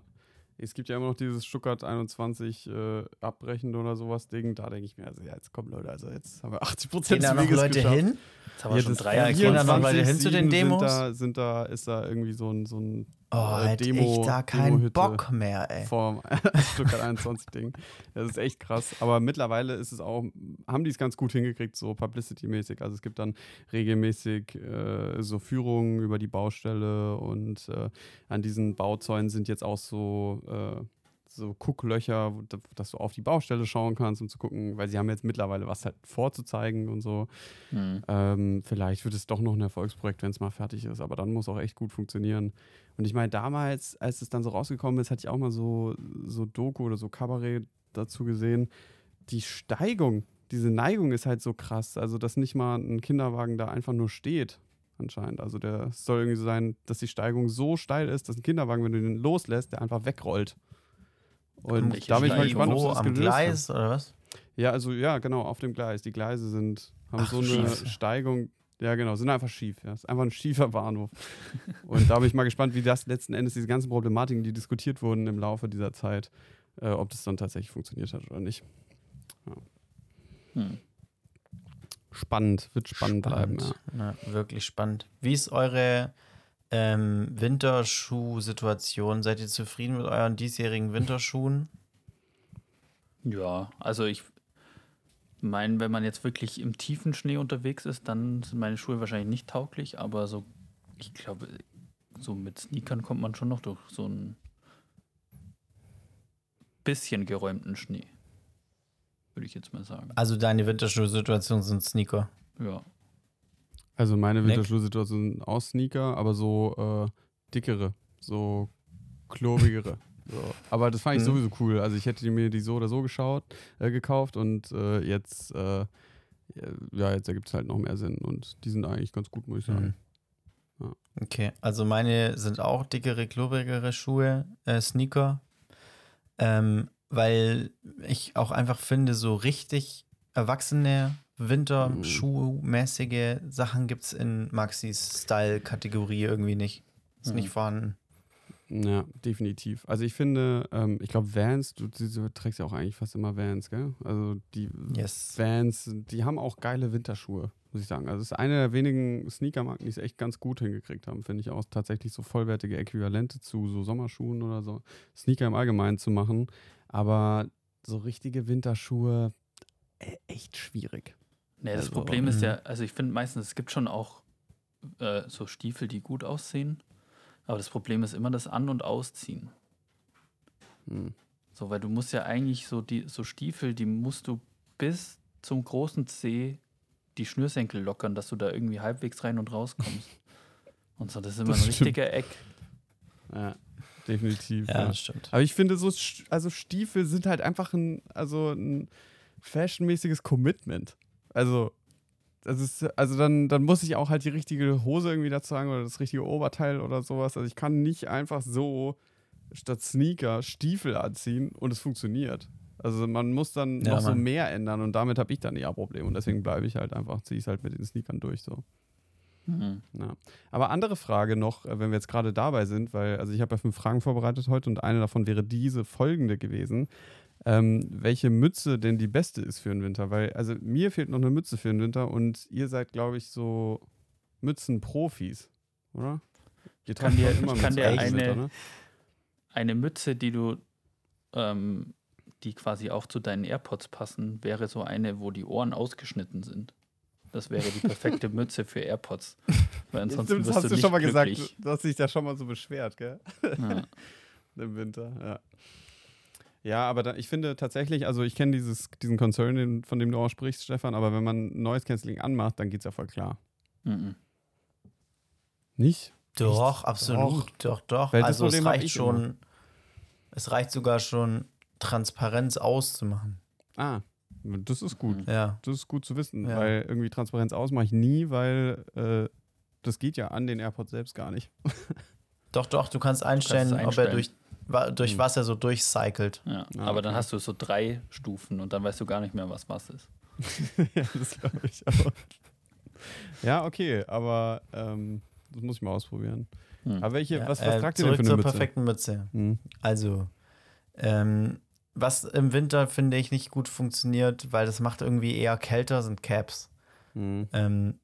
es gibt ja immer noch dieses Stuttgart 21 äh, abbrechen oder sowas Ding. Da denke ich mir, also, ja, jetzt kommen Leute, also jetzt haben wir 80 Gehen Prozent da des noch Weges Leute geschafft. hin? Jetzt haben wir schon Ja, Jahre gehen da noch 24, Leute hin zu den 7 Demos? Sind da, sind da, ist da irgendwie so ein, so ein Oh, äh, hätte Demo- ich da keinen. Bock mehr, ey. vor Stuttgart 21 Ding. Das ist echt krass. Aber mittlerweile ist es auch, haben die es ganz gut hingekriegt, so Publicity-mäßig. Also es gibt dann regelmäßig äh, so Führungen über die Baustelle und äh, an diesen Bauzäunen sind jetzt auch so, äh, so Gucklöcher, dass du auf die Baustelle schauen kannst, um zu gucken, weil sie haben jetzt mittlerweile was halt vorzuzeigen und so. Hm. Ähm, vielleicht wird es doch noch ein Erfolgsprojekt, wenn es mal fertig ist, aber dann muss auch echt gut funktionieren. Und ich meine, damals, als es dann so rausgekommen ist, hatte ich auch mal so, so Doku oder so Kabarett dazu gesehen. Die Steigung, diese Neigung ist halt so krass. Also, dass nicht mal ein Kinderwagen da einfach nur steht, anscheinend. Also, der soll irgendwie so sein, dass die Steigung so steil ist, dass ein Kinderwagen, wenn du den loslässt, der einfach wegrollt. Und Welche da bin ich mal gespannt, ob am. Gleis oder was? Ja, also ja, genau, auf dem Gleis. Die Gleise sind, haben Ach, so eine schief. Steigung. Ja, genau, sind einfach schief. Ja. Ist einfach ein schiefer Bahnhof. Und da bin ich mal gespannt, wie das letzten Endes, diese ganzen Problematiken, die diskutiert wurden im Laufe dieser Zeit, äh, ob das dann tatsächlich funktioniert hat oder nicht. Hm. Spannend, wird spannend, bleiben. Ja. Ja, wirklich spannend. Wie ist eure ähm, Winterschuh-Situation? Seid ihr zufrieden mit euren diesjährigen Winterschuhen? Ja, also ich meine, wenn man jetzt wirklich im tiefen Schnee unterwegs ist, dann sind meine Schuhe wahrscheinlich nicht tauglich, aber so, ich glaube, so mit Sneakern kommt man schon noch durch so einen bisschen geräumten Schnee. Würde ich jetzt mal sagen. Also deine Winterschuh-Situation sind Sneaker. Ja. Also meine Nick? Winterschuhsituation sind auch Sneaker, aber so äh, dickere, so klobigere. so. Aber das fand ich Mhm. sowieso cool. Also ich hätte mir die so oder so geschaut, äh, gekauft und äh, jetzt, äh, ja, jetzt ergibt es halt noch mehr Sinn und die sind eigentlich ganz gut, muss ich sagen. Okay, also meine sind auch dickere, klobigere Schuhe, äh, Sneaker. Ähm, weil ich auch einfach finde, so richtig erwachsene Winterschuhmäßige Sachen gibt es in Maxis Style-Kategorie irgendwie nicht. Ist Mhm. nicht vorhanden. Ja, definitiv. Also ich finde, ähm, ich glaube Vans, du, du, trägst ja auch eigentlich fast immer Vans, gell? Also die Yes. Vans, die haben auch geile Winterschuhe, muss ich sagen. Also es ist eine der wenigen Sneakermarken, die es echt ganz gut hingekriegt haben, finde ich auch tatsächlich so vollwertige Äquivalente zu so Sommerschuhen oder so. Sneaker im Allgemeinen zu machen. Aber so richtige Winterschuhe, äh, echt schwierig. Nee, das Also, Problem ist mhm. ja, also ich finde meistens, es gibt schon auch äh, so Stiefel, die gut aussehen. Aber das Problem ist immer das An- und Ausziehen. Hm. So, weil du musst ja eigentlich so die so Stiefel, die musst du bis zum großen Zeh die Schnürsenkel lockern, dass du da irgendwie halbwegs rein und rauskommst. und so, das ist immer Das ein stimmt. richtiger Eck. Ja, definitiv. Ja, ja. das stimmt. Aber ich finde, so also Stiefel sind halt einfach ein, also ein fashionmäßiges Commitment. Also, das ist, also dann, dann muss ich auch halt die richtige Hose irgendwie dazu haben oder das richtige Oberteil oder sowas. Also ich kann nicht einfach so statt Sneaker Stiefel anziehen und es funktioniert. Also man muss dann Ja, noch so Mann. mehr ändern und damit habe ich dann eher Probleme und deswegen bleibe ich halt einfach, ziehe ich es halt mit den Sneakern durch so. Mhm. Ja. Aber andere Frage noch, äh, wenn wir jetzt gerade dabei sind, weil, also ich habe ja fünf Fragen vorbereitet heute und eine davon wäre diese folgende gewesen. Ähm, welche Mütze denn die beste ist für den Winter? Weil, also mir fehlt noch eine Mütze für den Winter und ihr seid, glaube ich, so Mützenprofis, oder? Ihr kann dir- doch ich kann dir im Winter, eine- ne? Eine Mütze, die du, ähm, die quasi auch zu deinen AirPods passen, wäre so eine, wo die Ohren ausgeschnitten sind. Das wäre die perfekte Mütze für AirPods. Weil ansonsten Stimmt, das hast du schon mal glücklich. gesagt. Du hast dich da schon mal so beschwert, gell? Ja. Im Winter, ja. Ja, aber da, ich finde tatsächlich, also ich kenne diesen Concern, den, von dem du auch sprichst, Stefan, aber wenn man Noise Cancelling anmacht, dann geht es ja voll klar. Mhm. Nicht? Doch, absolut. Doch, doch. Weil das Also es reicht ich schon, es reicht sogar schon, Transparenz auszumachen. Ah, das ist gut. Ja. Das ist gut zu wissen, Ja. weil irgendwie Transparenz aus mache ich nie, weil äh, das geht ja an den AirPods selbst gar nicht. Doch, doch, du kannst einstellen, es ob er einstellen. durch, durch Hm. was er so durchcycelt. Ja. Ah, Aber dann okay. hast du so drei Stufen und dann weißt du gar nicht mehr, was was ist. ja, das glaube ich auch. Ja, okay, aber ähm, das muss ich mal ausprobieren. Hm. Aber welche, Ja, was, was äh, tragt ihr denn zurück für eine zur Mütze? perfekten Mütze. Hm. Also, ähm, was im Winter finde ich nicht gut funktioniert, weil das macht irgendwie eher kälter, sind Caps. Hm. Ähm,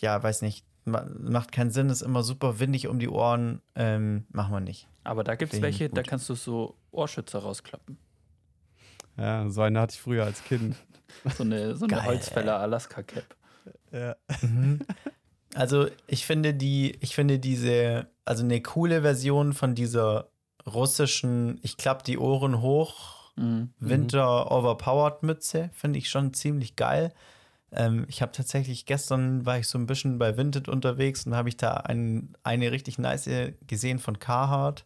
ja, weiß nicht. Ma macht keinen Sinn, ist immer super windig um die Ohren. Ähm, machen wir nicht. Aber da gibt es welche, da kannst du so Ohrschützer rausklappen. Ja, so eine hatte ich früher als Kind. So eine, so eine Geil. Holzfäller Alaska Cap. Ja. Also, ich finde die, ich finde diese, also eine coole Version von dieser russischen, ich klappe die Ohren hoch, Mhm. Winter Overpowered Mütze, finde ich schon ziemlich geil. Ähm, ich habe tatsächlich gestern war ich so ein bisschen bei Vinted unterwegs und habe ich da ein, eine richtig nice gesehen von Carhartt.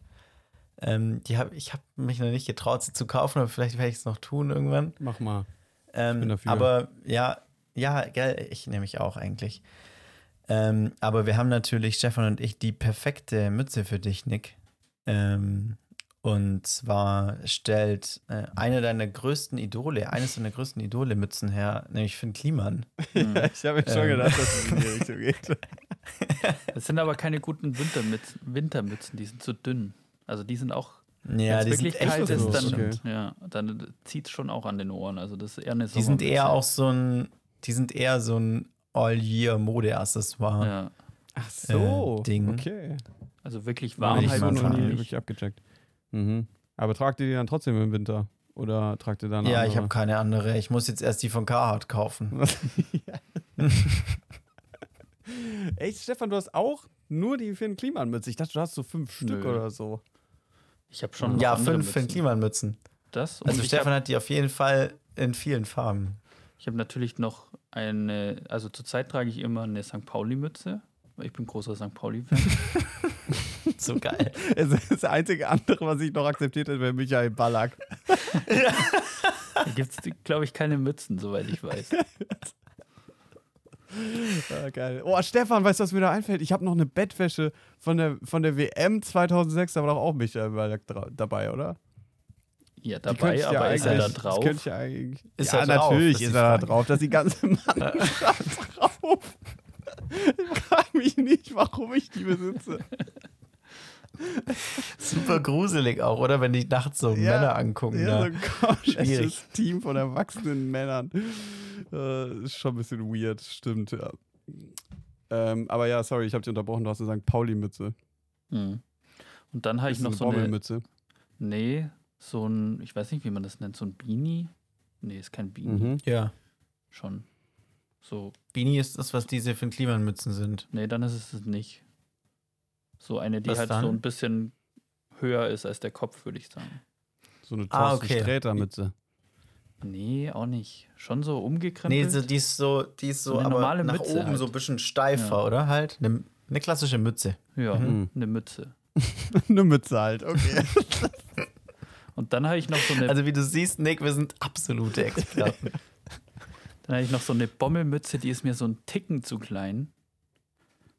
Ähm, die hab, ich habe mich noch nicht getraut, sie zu kaufen, aber vielleicht werde ich es noch tun irgendwann. Mach mal. Ähm, bin dafür. Aber ja, ja, gell, ich nehme mich auch eigentlich. Ähm, aber wir haben natürlich, Stefan und ich, die perfekte Mütze für dich, Nick. Ähm, und zwar stellt äh, eine deiner größten Idole, eines deiner größten Idole Mützen her, nämlich Finn Kliman. Mhm. ich habe mir schon Ähm. gedacht, dass es in die Richtung geht. Das sind aber keine guten Wintermützen, Wintermützen, die sind zu dünn. Also die sind auch, Ja, die sind wirklich echt kalt so, ist, dann, okay. ja, dann zieht es schon auch an den Ohren. Also das ist eher eine Die sind eher auch so ein, die sind eher so ein All-Year-Mode-Accessoire. Ja, Ach so. Äh, Ding. Okay. also wirklich warm ich ich halt so noch nie wirklich abgecheckt. Mhm. Aber tragt ihr die dann trotzdem im Winter? Oder tragt ihr dann Ja, ich andere? habe keine andere. Ich muss jetzt erst die von Carhartt kaufen. Echt, Stefan, du hast auch nur die Finn Kliman-Mütze. Ich dachte, du hast so fünf Stück Nö. oder so. Ich habe schon ja, fünf Finn Mützen. Kliman-Mützen. Das Also Stefan habe hat die auf jeden Fall in vielen Farben. ich hab natürlich noch eine, also zurzeit trage ich immer eine St. Pauli-Mütze. Ich bin großer St. Pauli-Fan. So geil. Also das einzige andere, was ich noch akzeptiert hätte, wäre Michael Ballack. Da gibt es, glaube ich, keine Mützen, soweit ich weiß. Ja, geil. Oh, Stefan, weißt du, was mir da einfällt? Ich habe noch eine Bettwäsche von der, von der WM 2006, da war doch auch Michael Ballack dabei, oder? Ja, dabei, ich ja aber ist er da drauf? Das könnte ich ja eigentlich. Ist ja, er drauf? natürlich ist er da drauf. Da ist die ganze Mannschaft drauf. Ich frage mich nicht, warum ich die besitze. Super gruselig auch, oder? Wenn die nachts so Ja, Männer angucken. Ja, so da. ein komplexes Schwierig. Team von erwachsenen Männern. Äh, ist schon ein bisschen weird, stimmt, ja. Ähm, aber ja, sorry, ich habe dich unterbrochen. Du hast eine St. Pauli-Mütze. Mhm. Und dann habe ich noch eine so eine, Bommelmütze. nee, so ein, ich weiß nicht, wie man das nennt, so ein Beanie. Nee, ist kein Beanie. Mhm. Ja. Schon. So, Beanie ist das, was diese Finn Kliman-Mützen sind. nee, dann ist es es nicht. So eine, die Was halt dann? so ein bisschen höher ist als der Kopf, würde ich sagen. So eine Ah, Thorsten okay. Sträter-Mütze. Nee, auch nicht. Schon so Nee, umgekrempelt. so, die ist so, die ist so, Eine aber normale nach Mütze oben halt. so ein bisschen steifer, Ja. oder? Halt. Eine ne klassische Mütze. ja, Mhm. eine Mütze. eine Mütze halt, okay. Und dann habe ich noch so eine, Also wie du siehst, Nick, wir sind absolute Experten. dann habe ich noch so eine Bommelmütze, die ist mir so ein Ticken zu klein.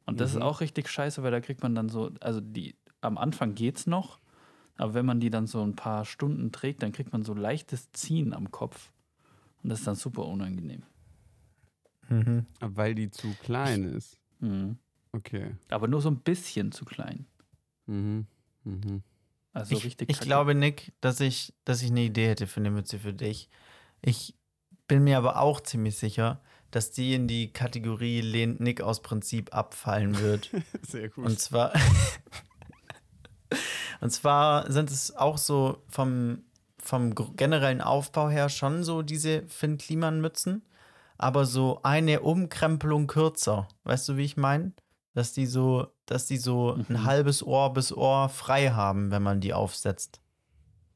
Und das Mhm. ist auch richtig scheiße, weil da kriegt man dann so, also die am Anfang geht's noch, aber wenn man die dann so ein paar Stunden trägt, dann kriegt man so leichtes Ziehen am Kopf. Und das ist dann super unangenehm. mhm. Weil die zu klein ist. Mhm. Okay. Aber nur so ein bisschen zu klein. Mhm. Mhm. Also ich, richtig ich kacke. glaube, Nick, dass ich, dass ich eine Idee hätte für eine Mütze für dich. Ich bin mir aber auch ziemlich sicher, dass die in die Kategorie lehnt Nick aus Prinzip abfallen wird. Sehr gut. Und zwar, und zwar sind es auch so vom, vom generellen Aufbau her schon so diese Finn Kliman Mützen, aber so eine Umkrempelung kürzer. Weißt du, wie ich meine? Dass die so, dass die so Mhm. ein halbes Ohr bis Ohr frei haben, wenn man die aufsetzt.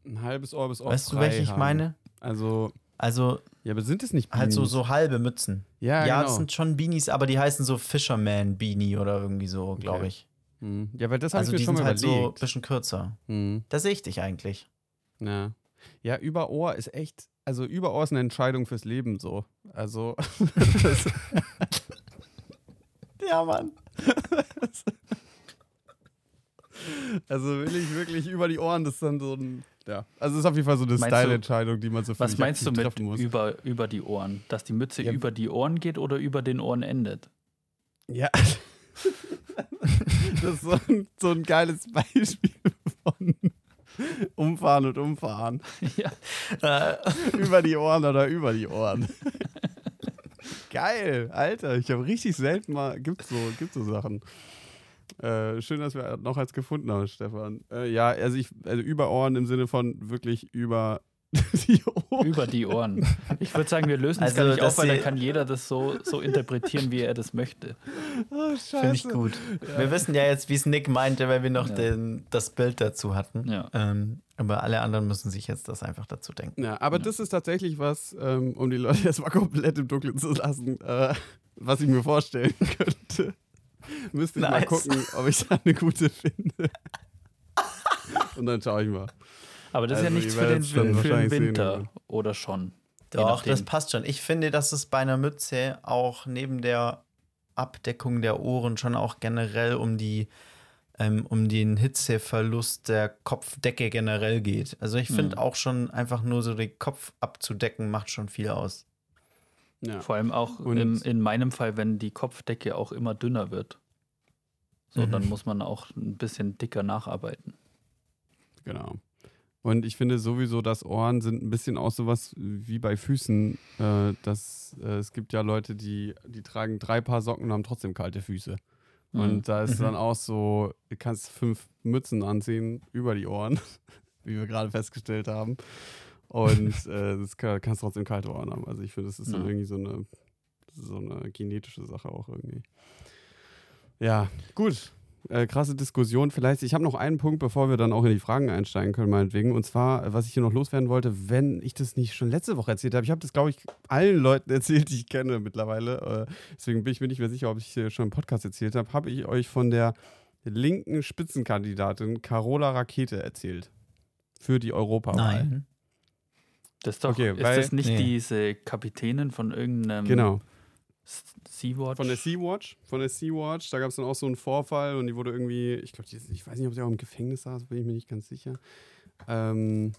ein halbes Ohr bis Ohr weißt du, frei welche ich haben. meine? Also, Also ja, aber sind es nicht halt so, Beanies? so halbe Mützen. Ja, Ja, genau. das sind schon Beanies, aber die heißen so Fisherman Beanie oder irgendwie so, glaube Okay. ich. Mhm. Ja, weil das habe Also ich mir schon mal halt so ein bisschen kürzer. Mhm. Da sehe ich dich eigentlich. Ja. ja, über Ohr ist echt, also über Ohr ist eine Entscheidung fürs Leben so. Also, Ja, Mann. also will ich wirklich über die Ohren, das ist dann so ein, ja. Also ist auf jeden Fall so eine Style-Entscheidung, die man so für Was meinst du mit muss. über, über die Ohren? Dass die Mütze Ja. über die Ohren geht oder über den Ohren endet? Ja. das ist so ein, so ein geiles Beispiel von Umfahren und Umfahren. ja. Äh, über die Ohren oder über die Ohren. Geil, Alter. Ich habe richtig selten mal. Gibt so, gibt so Sachen. Äh, schön, dass wir noch eins gefunden haben, Stefan. Äh, ja, also ich, also über Ohren im Sinne von wirklich über die Ohren. Über die Ohren. Ich würde sagen, wir lösen es Also, gar nicht auf, weil dann kann jeder das so, so interpretieren, wie er das möchte. Oh, Scheiße. Finde ich gut. Wir wissen ja jetzt, wie es Nick meinte, weil wir noch Ja. den, das Bild dazu hatten. Ja. Ähm, aber alle anderen müssen sich jetzt das einfach dazu denken. Ja, aber das ist tatsächlich was, ähm, um die Leute jetzt mal komplett im Dunkeln zu lassen, äh, was ich mir vorstellen könnte. Müsste ich mal Nice. gucken, ob ich da eine gute finde. Und dann schaue ich mal. Aber das ist Also, ja nichts ihr für den, für den sehen, Winter. aber- Oder schon. Doch, das passt schon. Ich finde, dass es bei einer Mütze auch neben der Abdeckung der Ohren schon auch generell um die ähm, um den Hitzeverlust der Kopfdecke generell geht. Also ich finde Mhm. auch schon einfach nur so den Kopf abzudecken macht schon viel aus. Ja. Vor allem auch im, in meinem Fall, wenn die Kopfdecke auch immer dünner wird. So, Mhm. dann muss man auch ein bisschen dicker nacharbeiten. Genau. Und ich finde sowieso, dass Ohren sind ein bisschen auch sowas wie bei Füßen. Äh, dass, äh, es gibt ja Leute, die, die tragen drei Paar Socken und haben trotzdem kalte Füße. Mhm. Und da ist Mhm. dann auch so, du kannst fünf Mützen anziehen über die Ohren, wie wir gerade festgestellt haben. Und äh, das kann, kannst trotzdem kalte Ohren haben. Also ich finde, das ist dann Ja. irgendwie so eine, so eine genetische Sache auch irgendwie. Ja, gut. Äh, krasse Diskussion. Vielleicht, ich habe noch einen Punkt, bevor wir dann auch in die Fragen einsteigen können, meinetwegen. Und zwar, was ich hier noch loswerden wollte, wenn ich das nicht schon letzte Woche erzählt habe. Ich habe das, glaube ich, allen Leuten erzählt, die ich kenne mittlerweile. Äh, deswegen bin ich mir nicht mehr sicher, ob ich hier schon im Podcast erzählt habe. Habe ich euch von der linken Spitzenkandidatin Carola Rakete erzählt. Für die Europawahl. Das ist doch, Okay, ist weil- das nicht Nee. diese Kapitänin von irgendeinem Genau. Sea-Watch? Von der Sea-Watch. Von der Sea-Watch. Da gab es dann auch so einen Vorfall und die wurde irgendwie, ich glaube, ich weiß nicht, ob sie auch im Gefängnis saß, bin ich mir nicht ganz sicher. Ähm,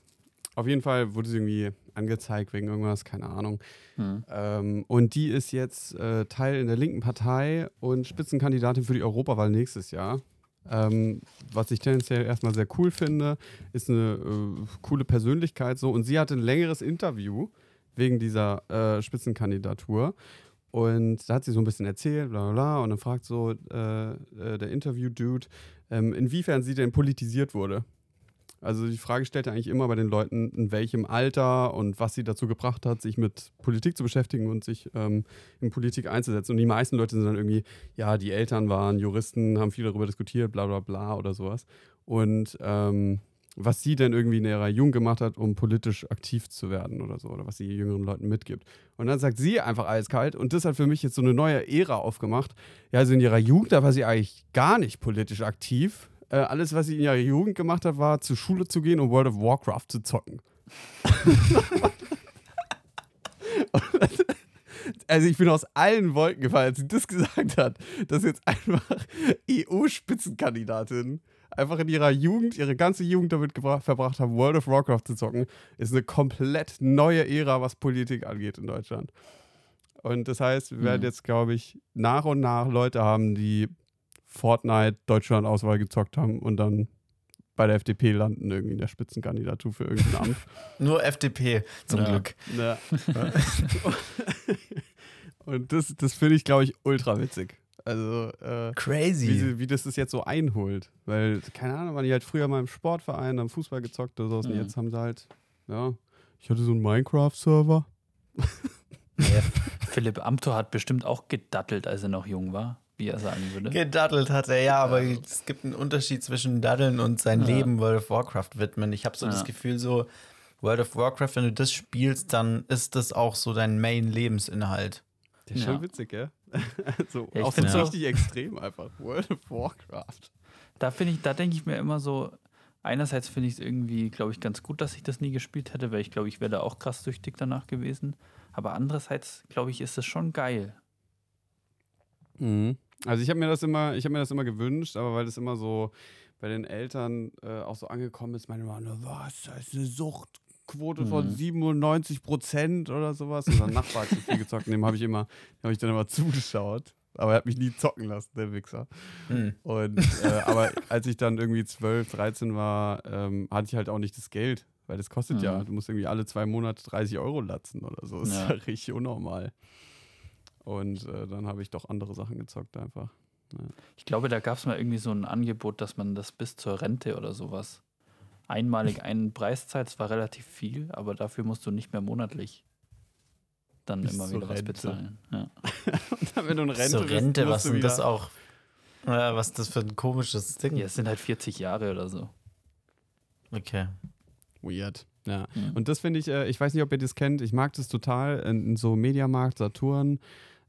auf jeden Fall wurde sie irgendwie angezeigt wegen irgendwas, keine Ahnung. Hm. Ähm, und die ist jetzt äh, Teil in der linken Partei und Spitzenkandidatin für die Europawahl nächstes Jahr. Ähm, was ich tendenziell erstmal sehr cool finde, ist eine äh, coole Persönlichkeit so. Und sie hatte ein längeres Interview wegen dieser äh, Spitzenkandidatur. Und da hat sie so ein bisschen erzählt, bla bla bla. Und dann fragt so äh, äh, der Interview-Dude, ähm, inwiefern sie denn politisiert wurde. Also die Frage stellt er eigentlich immer bei den Leuten, in welchem Alter und was sie dazu gebracht hat, sich mit Politik zu beschäftigen und sich ähm, in Politik einzusetzen. Und die meisten Leute sind dann irgendwie, ja, die Eltern waren Juristen, haben viel darüber diskutiert, bla bla bla oder sowas. Und ähm, was sie denn irgendwie in ihrer Jugend gemacht hat, um politisch aktiv zu werden oder so, oder was sie jüngeren Leuten mitgibt. Und dann sagt sie einfach eiskalt, und das hat für mich jetzt so eine neue Ära aufgemacht. Ja, also in ihrer Jugend, da war sie eigentlich gar nicht politisch aktiv. Äh, alles, was sie in ihrer Jugend gemacht hat, war zur Schule zu gehen und World of Warcraft zu zocken. also ich bin aus allen Wolken gefallen, als sie das gesagt hat, dass jetzt einfach EU-Spitzenkandidatin einfach in ihrer Jugend, ihre ganze Jugend damit verbracht haben, World of Warcraft zu zocken, ist eine komplett neue Ära, was Politik angeht in Deutschland. Und das heißt, wir werden Mhm. jetzt, glaube ich, nach und nach Leute haben, die Fortnite Deutschland-Auswahl gezockt haben und dann bei der FDP landen, irgendwie in der Spitzenkandidatur für irgendein Amt. Nur FDP, zum Ja. Glück. Ja. und das, das finde ich, glaube ich, ultra witzig. Also, äh, wie, Crazy. sie, wie das das jetzt so einholt. Weil, keine Ahnung, waren die halt früher mal im Sportverein, am Fußball gezockt oder sowas. Und Mhm. jetzt haben sie halt, ja, ich hatte so einen Minecraft-Server. Ja, Philipp Amthor hat bestimmt auch gedattelt, als er noch jung war, wie er sagen würde. Gedaddelt hat er, ja, aber es gibt einen Unterschied zwischen Daddeln und sein Ja. Leben World of Warcraft widmen. Ich habe so Ja. das Gefühl, so World of Warcraft, wenn du das spielst, dann ist das auch so dein Main-Lebensinhalt. Der ist Ja. schon witzig, gell? so, Ja, auch so auch- richtig extrem einfach. World of Warcraft. Da finde ich, da denke ich mir immer so, einerseits finde ich es irgendwie, glaube ich, ganz gut, dass ich das nie gespielt hätte, weil ich glaube, ich wäre da auch krass süchtig danach gewesen. Aber andererseits, glaube ich, ist es schon geil. Mhm. Also ich habe mir das immer, ich habe mir das immer gewünscht, aber weil das immer so bei den Eltern äh, auch so angekommen ist, meine Mama, was, das ist eine Suchtquote von Mhm. 97 Prozent oder sowas. Unser Nachbar hat so viel gezockt, dem habe ich immer, habe ich dann immer zugeschaut. Aber er hat mich nie zocken lassen, der Wichser. Hm. Und äh, aber als ich dann irgendwie 12, 13 war, ähm, hatte ich halt auch nicht das Geld, weil das kostet ja, Mhm. du musst irgendwie alle zwei Monate 30 Euro latzen oder so. Das ist Ja. ja richtig unnormal. Und äh, dann habe ich doch andere Sachen gezockt einfach. Ich glaube, da gab es mal irgendwie so ein Angebot, dass man das bis zur Rente oder sowas einmalig einen Preis zahlt. Es war relativ viel, aber dafür musst du nicht mehr monatlich dann Bis immer zur wieder was bezahlen. Ja. Wenn du in Rente so bist, Rente, was denn das auch? Ja, was ist das für ein komisches Ding? ja, es sind halt 40 Jahre oder so. Okay. Weird. Ja. Mhm. Und das finde ich, äh, ich weiß nicht, ob ihr das kennt, ich mag das total in, in so Mediamarkt, Saturn,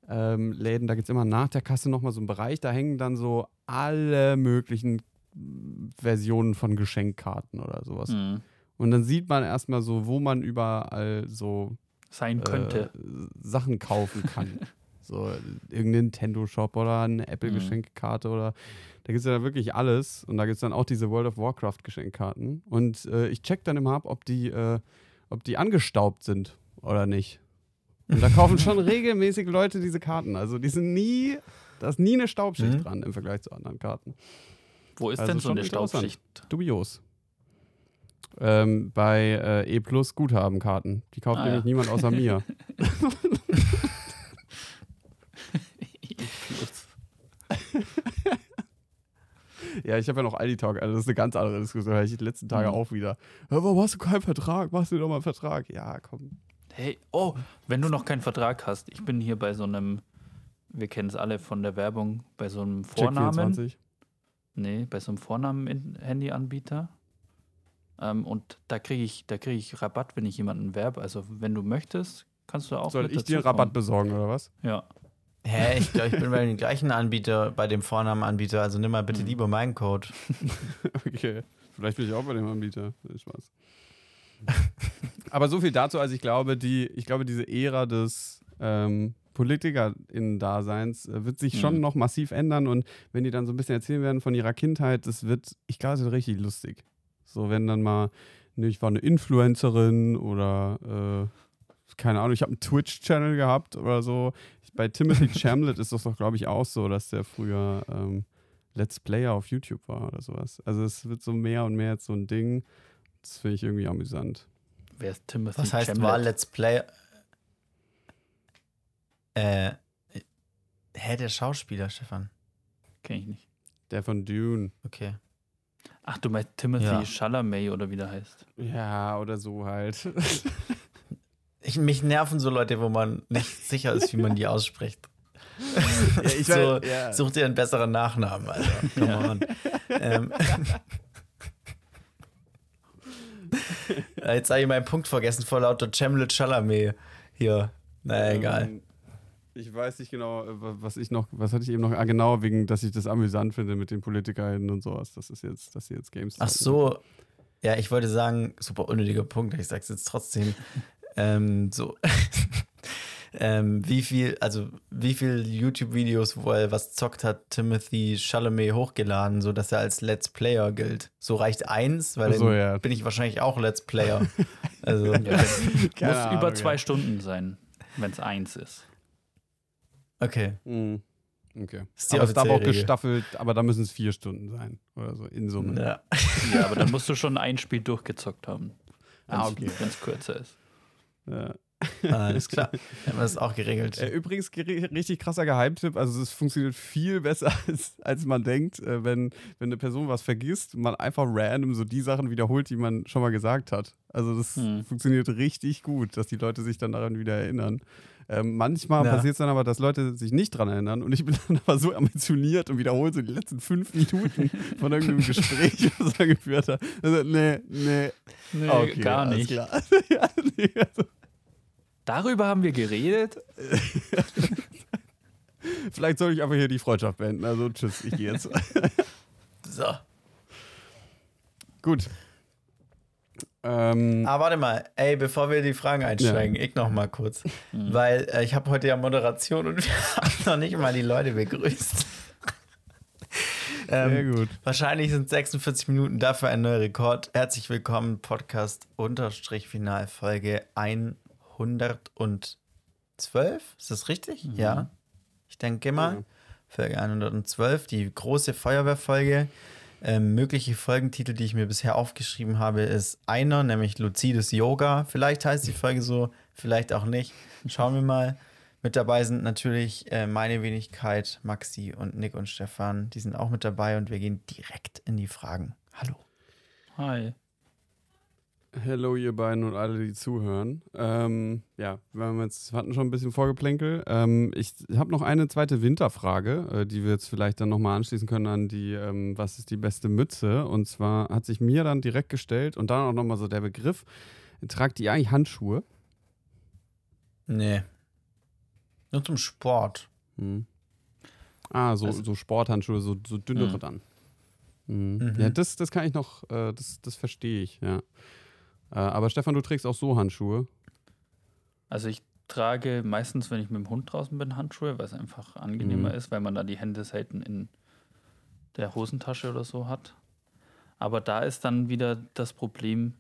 ähm, Läden, da gibt es immer nach der Kasse nochmal so einen Bereich, da hängen dann so alle möglichen Versionen von Geschenkkarten oder sowas. Mhm. Und dann sieht man erstmal so, wo man überall so Sein könnte. äh, Sachen kaufen kann. so irgendein Nintendo-Shop oder eine Mhm. Apple-Geschenkkarte oder da gibt es ja wirklich alles. Und da gibt es dann auch diese World of Warcraft-Geschenkkarten. Und äh, ich check dann immer ab, ob die, äh, ob die angestaubt sind oder nicht. Und da kaufen schon regelmäßig Leute diese Karten. Also die sind nie, da ist nie eine Staubschicht Mhm. dran im Vergleich zu anderen Karten. Wo ist also denn so schon eine. Staubschicht? Dubios. Ähm, bei äh, E Plus Guthabenkarten. Die kauft Ah, nämlich ja. niemand außer mir. Ja, ich habe ja noch Aldi Talk, also das ist eine ganz andere Diskussion, habe ich die letzten Tage Mhm. auch wieder. Warum hast du keinen Vertrag? Machst du doch mal einen Vertrag? Ja, komm. Hey, oh, wenn du noch keinen Vertrag hast, ich bin hier bei so einem, wir kennen es alle von der Werbung, bei so einem Check Vornamen. 24. Nee, bei so einem Vornamen-Handyanbieter. Ähm, und da kriege ich, da kriege ich Rabatt, wenn ich jemanden werbe. Also wenn du möchtest, kannst du auch. Soll mit ich dir. Rabatt besorgen oder was? Ja. Hä, ich glaube, ich bin bei dem gleichen Anbieter, bei dem Vornamenanbieter, also nimm mal bitte Mhm. lieber meinen Code. Okay. Vielleicht bin ich auch bei dem Anbieter. Nee, Spaß. Aber so viel dazu, also ich glaube, die, ich glaube, diese Ära des ähm, PolitikerInnen-Daseins äh, wird sich schon Mhm. noch massiv ändern und wenn die dann so ein bisschen erzählen werden von ihrer Kindheit, das wird, ich glaube, es wird richtig lustig. So, wenn dann mal, ne, ich war eine Influencerin oder äh, keine Ahnung, ich habe einen Twitch-Channel gehabt oder so. Ich, bei Timothy Chamlet ist das doch, glaube ich, auch so, dass der früher ähm, Let's Player auf YouTube war oder sowas. Also es wird so mehr und mehr jetzt so ein Ding. Das finde ich irgendwie amüsant. Wer ist Timothy Was heißt Chamlet? war Let's Play? Äh, hä, der Schauspieler, Stefan. Kenn ich nicht. Der von Dune. Okay. Ach, du meinst Timothy Ja. Chalamet oder wie der heißt. Ja, oder so halt. Ich, mich nerven so Leute, wo man nicht sicher ist, wie man die ausspricht. Ja, ich so, weiß- ja. Such dir einen besseren Nachnamen, Alter. Come on. ähm. Jetzt habe ich meinen Punkt vergessen vor lauter Chemlet Chalamet hier. Na egal. Ich weiß nicht genau, äh, wa- was ich noch, was hatte ich eben noch, ah genau, wegen, dass ich das amüsant finde mit den PolitikerInnen und sowas. Das ist jetzt, dass sie jetzt Games Ach so. Ja, ich wollte sagen, super unnötiger Punkt, ich sag's jetzt trotzdem. ähm, so. ähm, wie viel, also wie viel YouTube-Videos, wo er was zockt, hat Timothy Chalamet hochgeladen, so dass er als Let's Player gilt? So reicht eins, weil so, dann ja. bin ich wahrscheinlich auch Let's Player. Also, Ja, muss Ahnung, über ja. zwei Stunden sein, wenn es eins ist. Okay. Mhm. Okay. Ist die aber es darf auch gestaffelt, aber da müssen es vier Stunden sein. Oder so, in Summe. Ja. Ja, aber dann musst du schon ein Spiel durchgezockt haben. Ah, okay. Wenn es kürzer ist. Ja. Alles klar. Haben wir das auch geregelt. Äh, übrigens, richtig krasser Geheimtipp. Also, es funktioniert viel besser, als, als man denkt, äh, wenn, wenn eine Person was vergisst, man einfach random so die Sachen wiederholt, die man schon mal gesagt hat. Also, das Hm. funktioniert richtig gut, dass die Leute sich dann daran wieder erinnern. Ähm, manchmal Ja. passiert es dann aber, dass Leute sich nicht dran erinnern und ich bin dann aber so ambitioniert und wiederhole so die letzten fünf Minuten von irgendeinem Gespräch, was er geführt hat. Also, nee, nee. Nee, Okay, gar nicht. Ja, nee, also, Darüber haben wir geredet. vielleicht soll ich einfach hier die Freundschaft beenden. Also, tschüss, ich gehe jetzt. So. Gut. Ähm, Ah, warte mal. Ey, bevor wir die Fragen einsteigen, ich noch mal kurz. Weil äh, ich habe heute ja Moderation und wir haben noch nicht mal die Leute begrüßt. sehr ähm, gut. wahrscheinlich sind 46 Minuten dafür ein neuer Rekord. Herzlich willkommen, Podcast Unterstrich Final Folge 112. Ist das richtig? Ja. Ich denke mal. Ja. Folge 112, die große Feuerwehrfolge. Ähm, mögliche Folgentitel, die ich mir bisher aufgeschrieben habe, ist einer, nämlich Lucides Yoga. Vielleicht heißt die Folge so, vielleicht auch nicht. Schauen wir mal. Mit dabei sind natürlich äh, meine Wenigkeit, Maxi und Nick und Stefan. Die sind auch mit dabei und wir gehen direkt in die Fragen. Hallo. Hi. Hello, ihr beiden und alle, die zuhören. Ähm, ja, wir haben jetzt hatten schon ein bisschen Vorgeplänkel. Ähm, ich habe noch eine zweite Winterfrage, äh, die wir jetzt vielleicht dann nochmal anschließen können an die, ähm, was ist die beste Mütze? Und zwar hat sich mir dann direkt gestellt und dann auch nochmal so der Begriff, tragt ihr eigentlich Handschuhe? Nee. Nur zum Sport. Hm. Ah, so, Also- so Sporthandschuhe, so, so dünnere Hm. dann. Hm. Mhm. Ja, das, das kann ich noch, äh, das, das verstehe ich, ja. Äh, aber Stefan, du trägst auch so Handschuhe. Also ich trage meistens, wenn ich mit dem Hund draußen bin, Handschuhe, weil es einfach angenehmer Mhm. ist, weil man da die Hände selten in der Hosentasche oder so hat. Aber da ist dann wieder das Problem,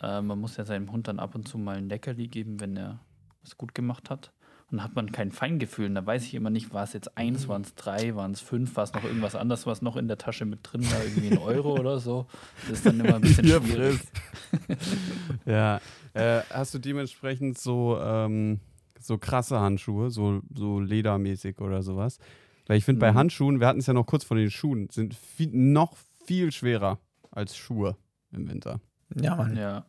äh, man muss ja seinem Hund dann ab und zu mal ein Leckerli geben, wenn er was gut gemacht hat. Dann hat man kein Feingefühl. Und da weiß ich immer nicht, war es jetzt eins, waren es drei, waren es fünf, war es noch irgendwas anderes, was noch in der Tasche mit drin war, irgendwie ein Euro oder so. Das ist dann immer ein bisschen schwierig. Ja. Äh, hast du dementsprechend so, ähm, so krasse Handschuhe, so, so ledermäßig oder sowas? Weil ich finde, bei Mhm. Handschuhen, wir hatten es ja noch kurz von den Schuhen, sind viel, noch viel schwerer als Schuhe im Winter. Ja, Mann. Ja.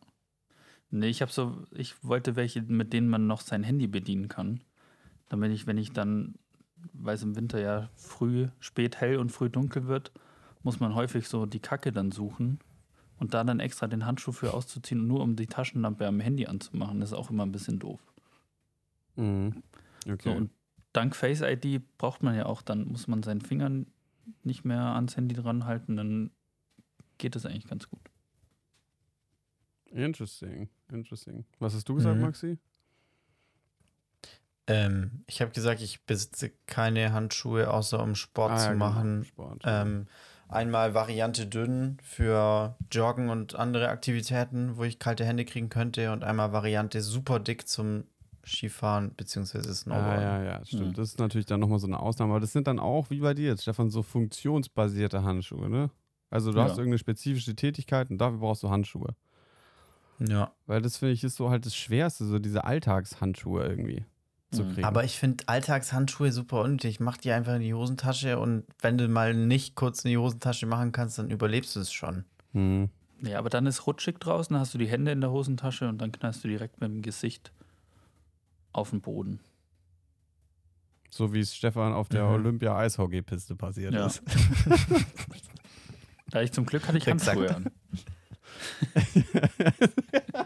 Nee, ich habe so, ich wollte welche, mit denen man noch sein Handy bedienen kann. Damit ich, wenn ich dann, weil es im Winter ja früh, spät hell und früh dunkel wird, muss man häufig so die Kacke dann suchen und da dann extra den Handschuh für auszuziehen, nur um die Taschenlampe am Handy anzumachen. Das ist auch immer ein bisschen doof. Mhm. Okay. So, und dank Face ID braucht man ja auch, dann muss man seinen Finger nicht mehr ans Handy dran halten, dann geht das eigentlich ganz gut. Interesting, interesting. Was hast du gesagt, Mhm. Maxi? Ähm, ich habe gesagt, ich besitze keine Handschuhe, außer um Sport Ah, ja, zu genau, machen. Sport. Ähm, einmal Variante dünn für Joggen und andere Aktivitäten, wo ich kalte Hände kriegen könnte, und einmal Variante super dick zum Skifahren bzw. Ah, Snowboarden. ja, ja, stimmt. Mhm. Das ist natürlich dann nochmal so eine Ausnahme. Aber das sind dann auch, wie bei dir jetzt, Stefan, so funktionsbasierte Handschuhe, ne? Also du Ja. hast irgendeine spezifische Tätigkeit und dafür brauchst du Handschuhe. Ja. Weil das finde ich ist so halt das Schwerste, so diese Alltagshandschuhe irgendwie. Zu Mhm. kriegen. Aber ich finde Alltagshandschuhe super unnötig. Mach die einfach in die Hosentasche und wenn du mal nicht kurz in die Hosentasche machen kannst, dann überlebst du es schon. Hm. Ja, aber dann ist rutschig draußen, hast du die Hände in der Hosentasche und dann knallst du direkt mit dem Gesicht auf den Boden. So wie es Stefan auf der Mhm. Olympia-Eishockey-Piste passiert Ja. ist. Da ich zum Glück hatte ich Exakt. Handschuhe an.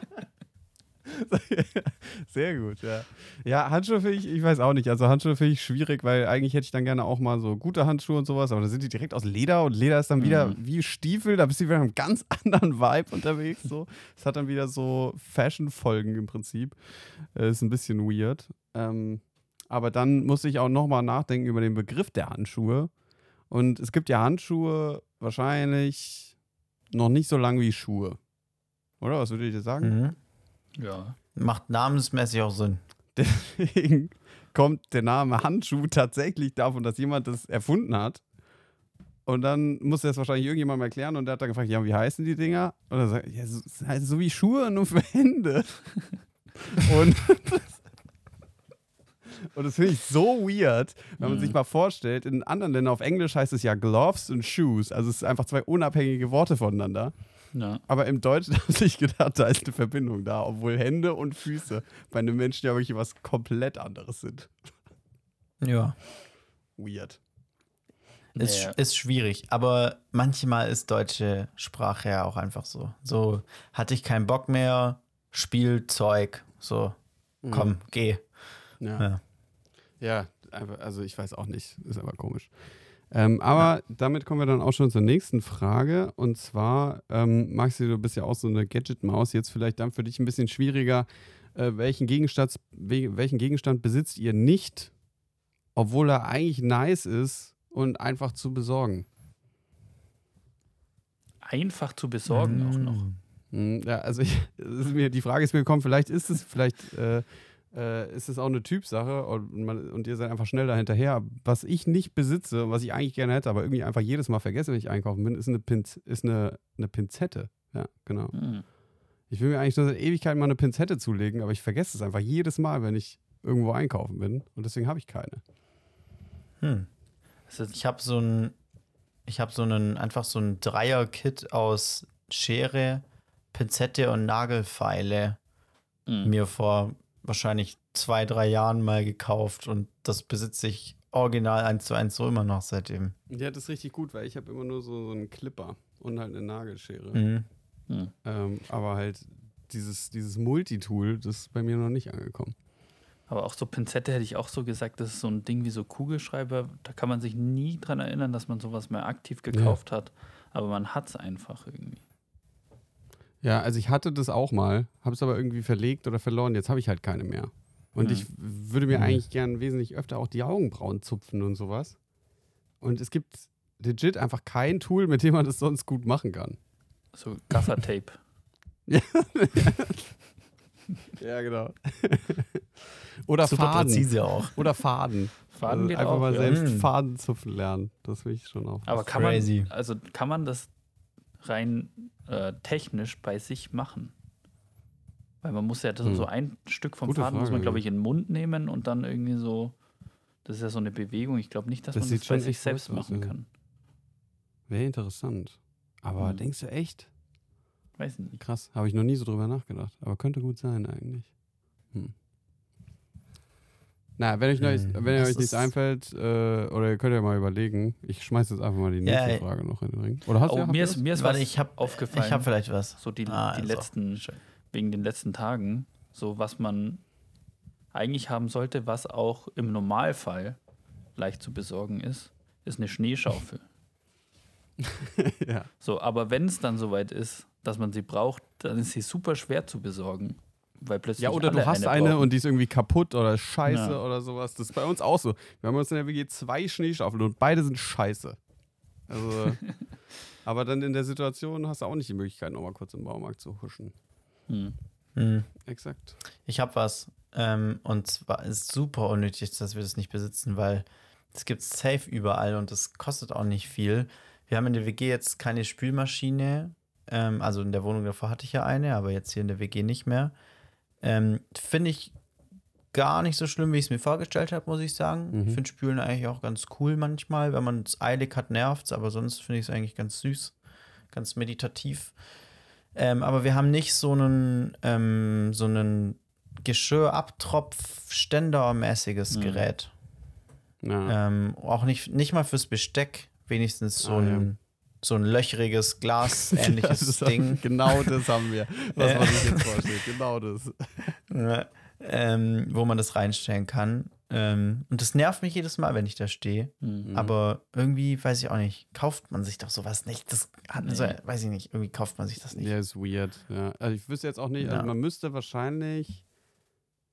Sehr gut, ja. Ja, Handschuhe finde ich, ich weiß auch nicht. Also Handschuhe finde ich schwierig, weil eigentlich hätte ich dann gerne auch mal so gute Handschuhe und sowas, aber da sind die direkt aus Leder und Leder ist dann wieder Mhm. wie Stiefel, da bist du wieder in einem ganz anderen Vibe unterwegs. So. Es hat dann wieder so Fashion-Folgen im Prinzip. Äh, ist ein bisschen weird. Ähm, aber dann musste ich auch nochmal nachdenken über den Begriff der Handschuhe. Und es gibt ja Handschuhe wahrscheinlich noch nicht so lang wie Schuhe. Oder was würdet ihr sagen? Mhm. Ja. Macht namensmäßig auch Sinn. Deswegen kommt der Name Handschuh tatsächlich davon, dass jemand das erfunden hat. Und dann muss das wahrscheinlich irgendjemandem erklären und der hat dann gefragt, ja, wie heißen die Dinger? Und er sagt, ja, so, das heißt so wie Schuhe, nur für Hände. und und das finde ich so weird, wenn man Mhm. sich mal vorstellt, in anderen Ländern auf Englisch heißt es ja Gloves und Shoes. Also es sind einfach zwei unabhängige Worte voneinander. Ja. Aber im Deutschen habe ich gedacht, da ist eine Verbindung da, obwohl Hände und Füße bei einem Menschen ja wirklich was komplett anderes sind. Ja. Weird. Ist, Naja. ist schwierig, aber manchmal ist deutsche Sprache ja auch einfach so. So hatte ich keinen Bock mehr, Spielzeug, so, komm, geh. Ja. Ja. Ja, also ich weiß auch nicht. Ist aber komisch. Ähm, aber damit kommen wir dann auch schon zur nächsten Frage. Und zwar, ähm, Maxi, du bist ja auch so eine Gadget-Maus. Jetzt vielleicht dann für dich ein bisschen schwieriger. Äh, welchen, Gegenstand, we- welchen Gegenstand besitzt ihr nicht, obwohl er eigentlich nice ist und einfach zu besorgen? Einfach zu besorgen auch noch. Hm, Ja, also ich, mir, die Frage ist mir gekommen, vielleicht ist es, vielleicht äh, äh, ist es auch eine Typsache und, man, und ihr seid einfach schnell dahinterher. Was ich nicht besitze und was ich eigentlich gerne hätte, aber irgendwie einfach jedes Mal vergesse, wenn ich einkaufen bin, ist eine, Pinz, ist eine, eine Pinzette. Ja, genau. Hm. Ich will mir eigentlich nur seit Ewigkeiten mal eine Pinzette zulegen, aber ich vergesse es einfach jedes Mal, wenn ich irgendwo einkaufen bin und deswegen habe ich keine. Hm. Ist, Ich habe so ein, ich habe so einen, einfach so ein Dreier-Kit aus Schere, Pinzette und Nagelfeile hm. mir vor wahrscheinlich zwei, drei Jahren mal gekauft und das besitze ich original eins zu eins so immer noch seitdem. Ja, das ist richtig gut, weil ich habe immer nur so, so einen Clipper und halt eine Nagelschere. Mhm. Hm. Ähm, aber halt dieses, dieses Multitool, das ist bei mir noch nicht angekommen. Aber auch so Pinzette hätte ich auch so gesagt, das ist so ein Ding wie so Kugelschreiber. Da kann man sich nie dran erinnern, dass man sowas mehr aktiv gekauft hat. Aber man hat es einfach irgendwie. Ja, also ich hatte das auch mal, habe es aber irgendwie verlegt oder verloren. Jetzt habe ich halt keine mehr. Und Hm. ich würde mir Hm. eigentlich gern wesentlich öfter auch die Augenbrauen zupfen und sowas. Und es gibt legit einfach kein Tool, mit dem man das sonst gut machen kann. So Gaffertape. Ja, genau. oder Super Faden. präzise auch. Oder Faden. Faden also geht einfach auch, mal ja. selbst Hm. Faden zupfen lernen. Das will ich schon auch. Aber kann Crazy. man, also kann man das rein äh, technisch bei sich machen? Weil man muss ja das, Hm. so ein Stück vom Gute Faden muss man, Frage, glaube ich, in den Mund nehmen und dann irgendwie so. Das ist ja so eine Bewegung. Ich glaube nicht, dass Das man das bei sich selbst machen kann. Wäre interessant. Aber Hm. denkst du echt? Weiß ich nicht. Krass, habe ich noch nie so drüber nachgedacht. Aber könnte gut sein eigentlich. Hm. Na, wenn euch, neues, Hm, wenn euch nichts einfällt, äh, oder ihr könnt ja mal überlegen, ich schmeiß jetzt einfach mal die nächste ja. Frage noch in den Ring. Oder hast du Oh, habt mir ist, was? mir ist Warte, was ich habe aufgefallen. Ich habe vielleicht was. so die, Ah, die also. letzten, wegen den letzten Tagen, so was man eigentlich haben sollte, was auch im Normalfall leicht zu besorgen ist, ist eine Schneeschaufel. ja. So, aber wenn es dann soweit ist, dass man sie braucht, dann ist sie super schwer zu besorgen. Weil plötzlich ja, oder alle du hast eine, brauchen. und die ist irgendwie kaputt oder scheiße Ja. oder sowas. Das ist bei uns auch so. Wir haben uns in der WG zwei Schneestaffeln und beide sind scheiße. Also, aber dann in der Situation hast du auch nicht die Möglichkeit, nochmal kurz im Baumarkt zu huschen. Hm. Hm. Exakt. Ich habe was. Ähm, und zwar ist super unnötig, dass wir das nicht besitzen, weil es gibt safe überall und es kostet auch nicht viel. Wir haben in der WG jetzt keine Spülmaschine. Ähm, also in der Wohnung davor hatte ich ja eine, aber jetzt hier in der WG nicht mehr. Ähm, Finde ich gar nicht so schlimm, wie ich es mir vorgestellt habe, muss ich sagen. Mhm. Ich finde Spülen eigentlich auch ganz cool manchmal. Wenn man es eilig hat, nervt es, aber sonst finde ich es eigentlich ganz süß, ganz meditativ. Ähm, aber wir haben nicht so einen, ähm, so einen Geschirrabtropf-Ständer-mäßiges Mhm. Gerät. Ja. Ähm, auch nicht, nicht mal fürs Besteck, wenigstens so, Ah, ein, so ein löchriges, glasähnliches Das- Ding. Genau das haben wir, was man sich jetzt vorstellt. Genau das. Ja, ähm, wo man das reinstellen kann. Ähm, und das nervt mich jedes Mal, wenn ich da stehe. Mhm. Aber irgendwie, weiß ich auch nicht, kauft man sich doch sowas nicht. Das hat Nee. so, weiß ich nicht, irgendwie kauft man sich das nicht. Der ist weird. Ja. Also ich wüsste jetzt auch nicht, also Ja. man müsste wahrscheinlich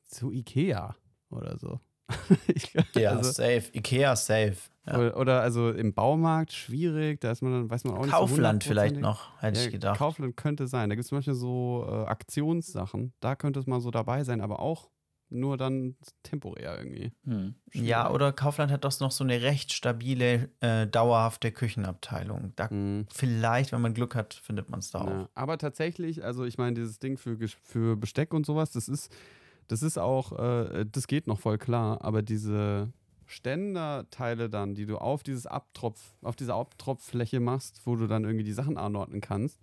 zu Ikea oder so. ich, Ja, also, safe. Ikea safe. Ja. oder, also im Baumarkt schwierig, da ist man dann, weiß man auch nicht. so Kaufland vielleicht hundertprozentig. noch, hätte Ja, ich gedacht. Kaufland könnte sein. Da gibt es zum Beispiel so äh, Aktionssachen. Da könnte es mal so dabei sein, aber auch nur dann temporär irgendwie. Mhm. ja, oder Kaufland hat doch noch so eine recht stabile, äh, dauerhafte Küchenabteilung. Da Mhm. vielleicht, wenn man Glück hat, findet man es da auch. Ja. Aber tatsächlich, also ich meine, dieses Ding für, für Besteck und sowas, das ist, das ist auch, äh, das geht noch voll klar, aber diese Ständerteile dann, die du auf dieses Abtropf, auf diese Abtropffläche machst, wo du dann irgendwie die Sachen anordnen kannst.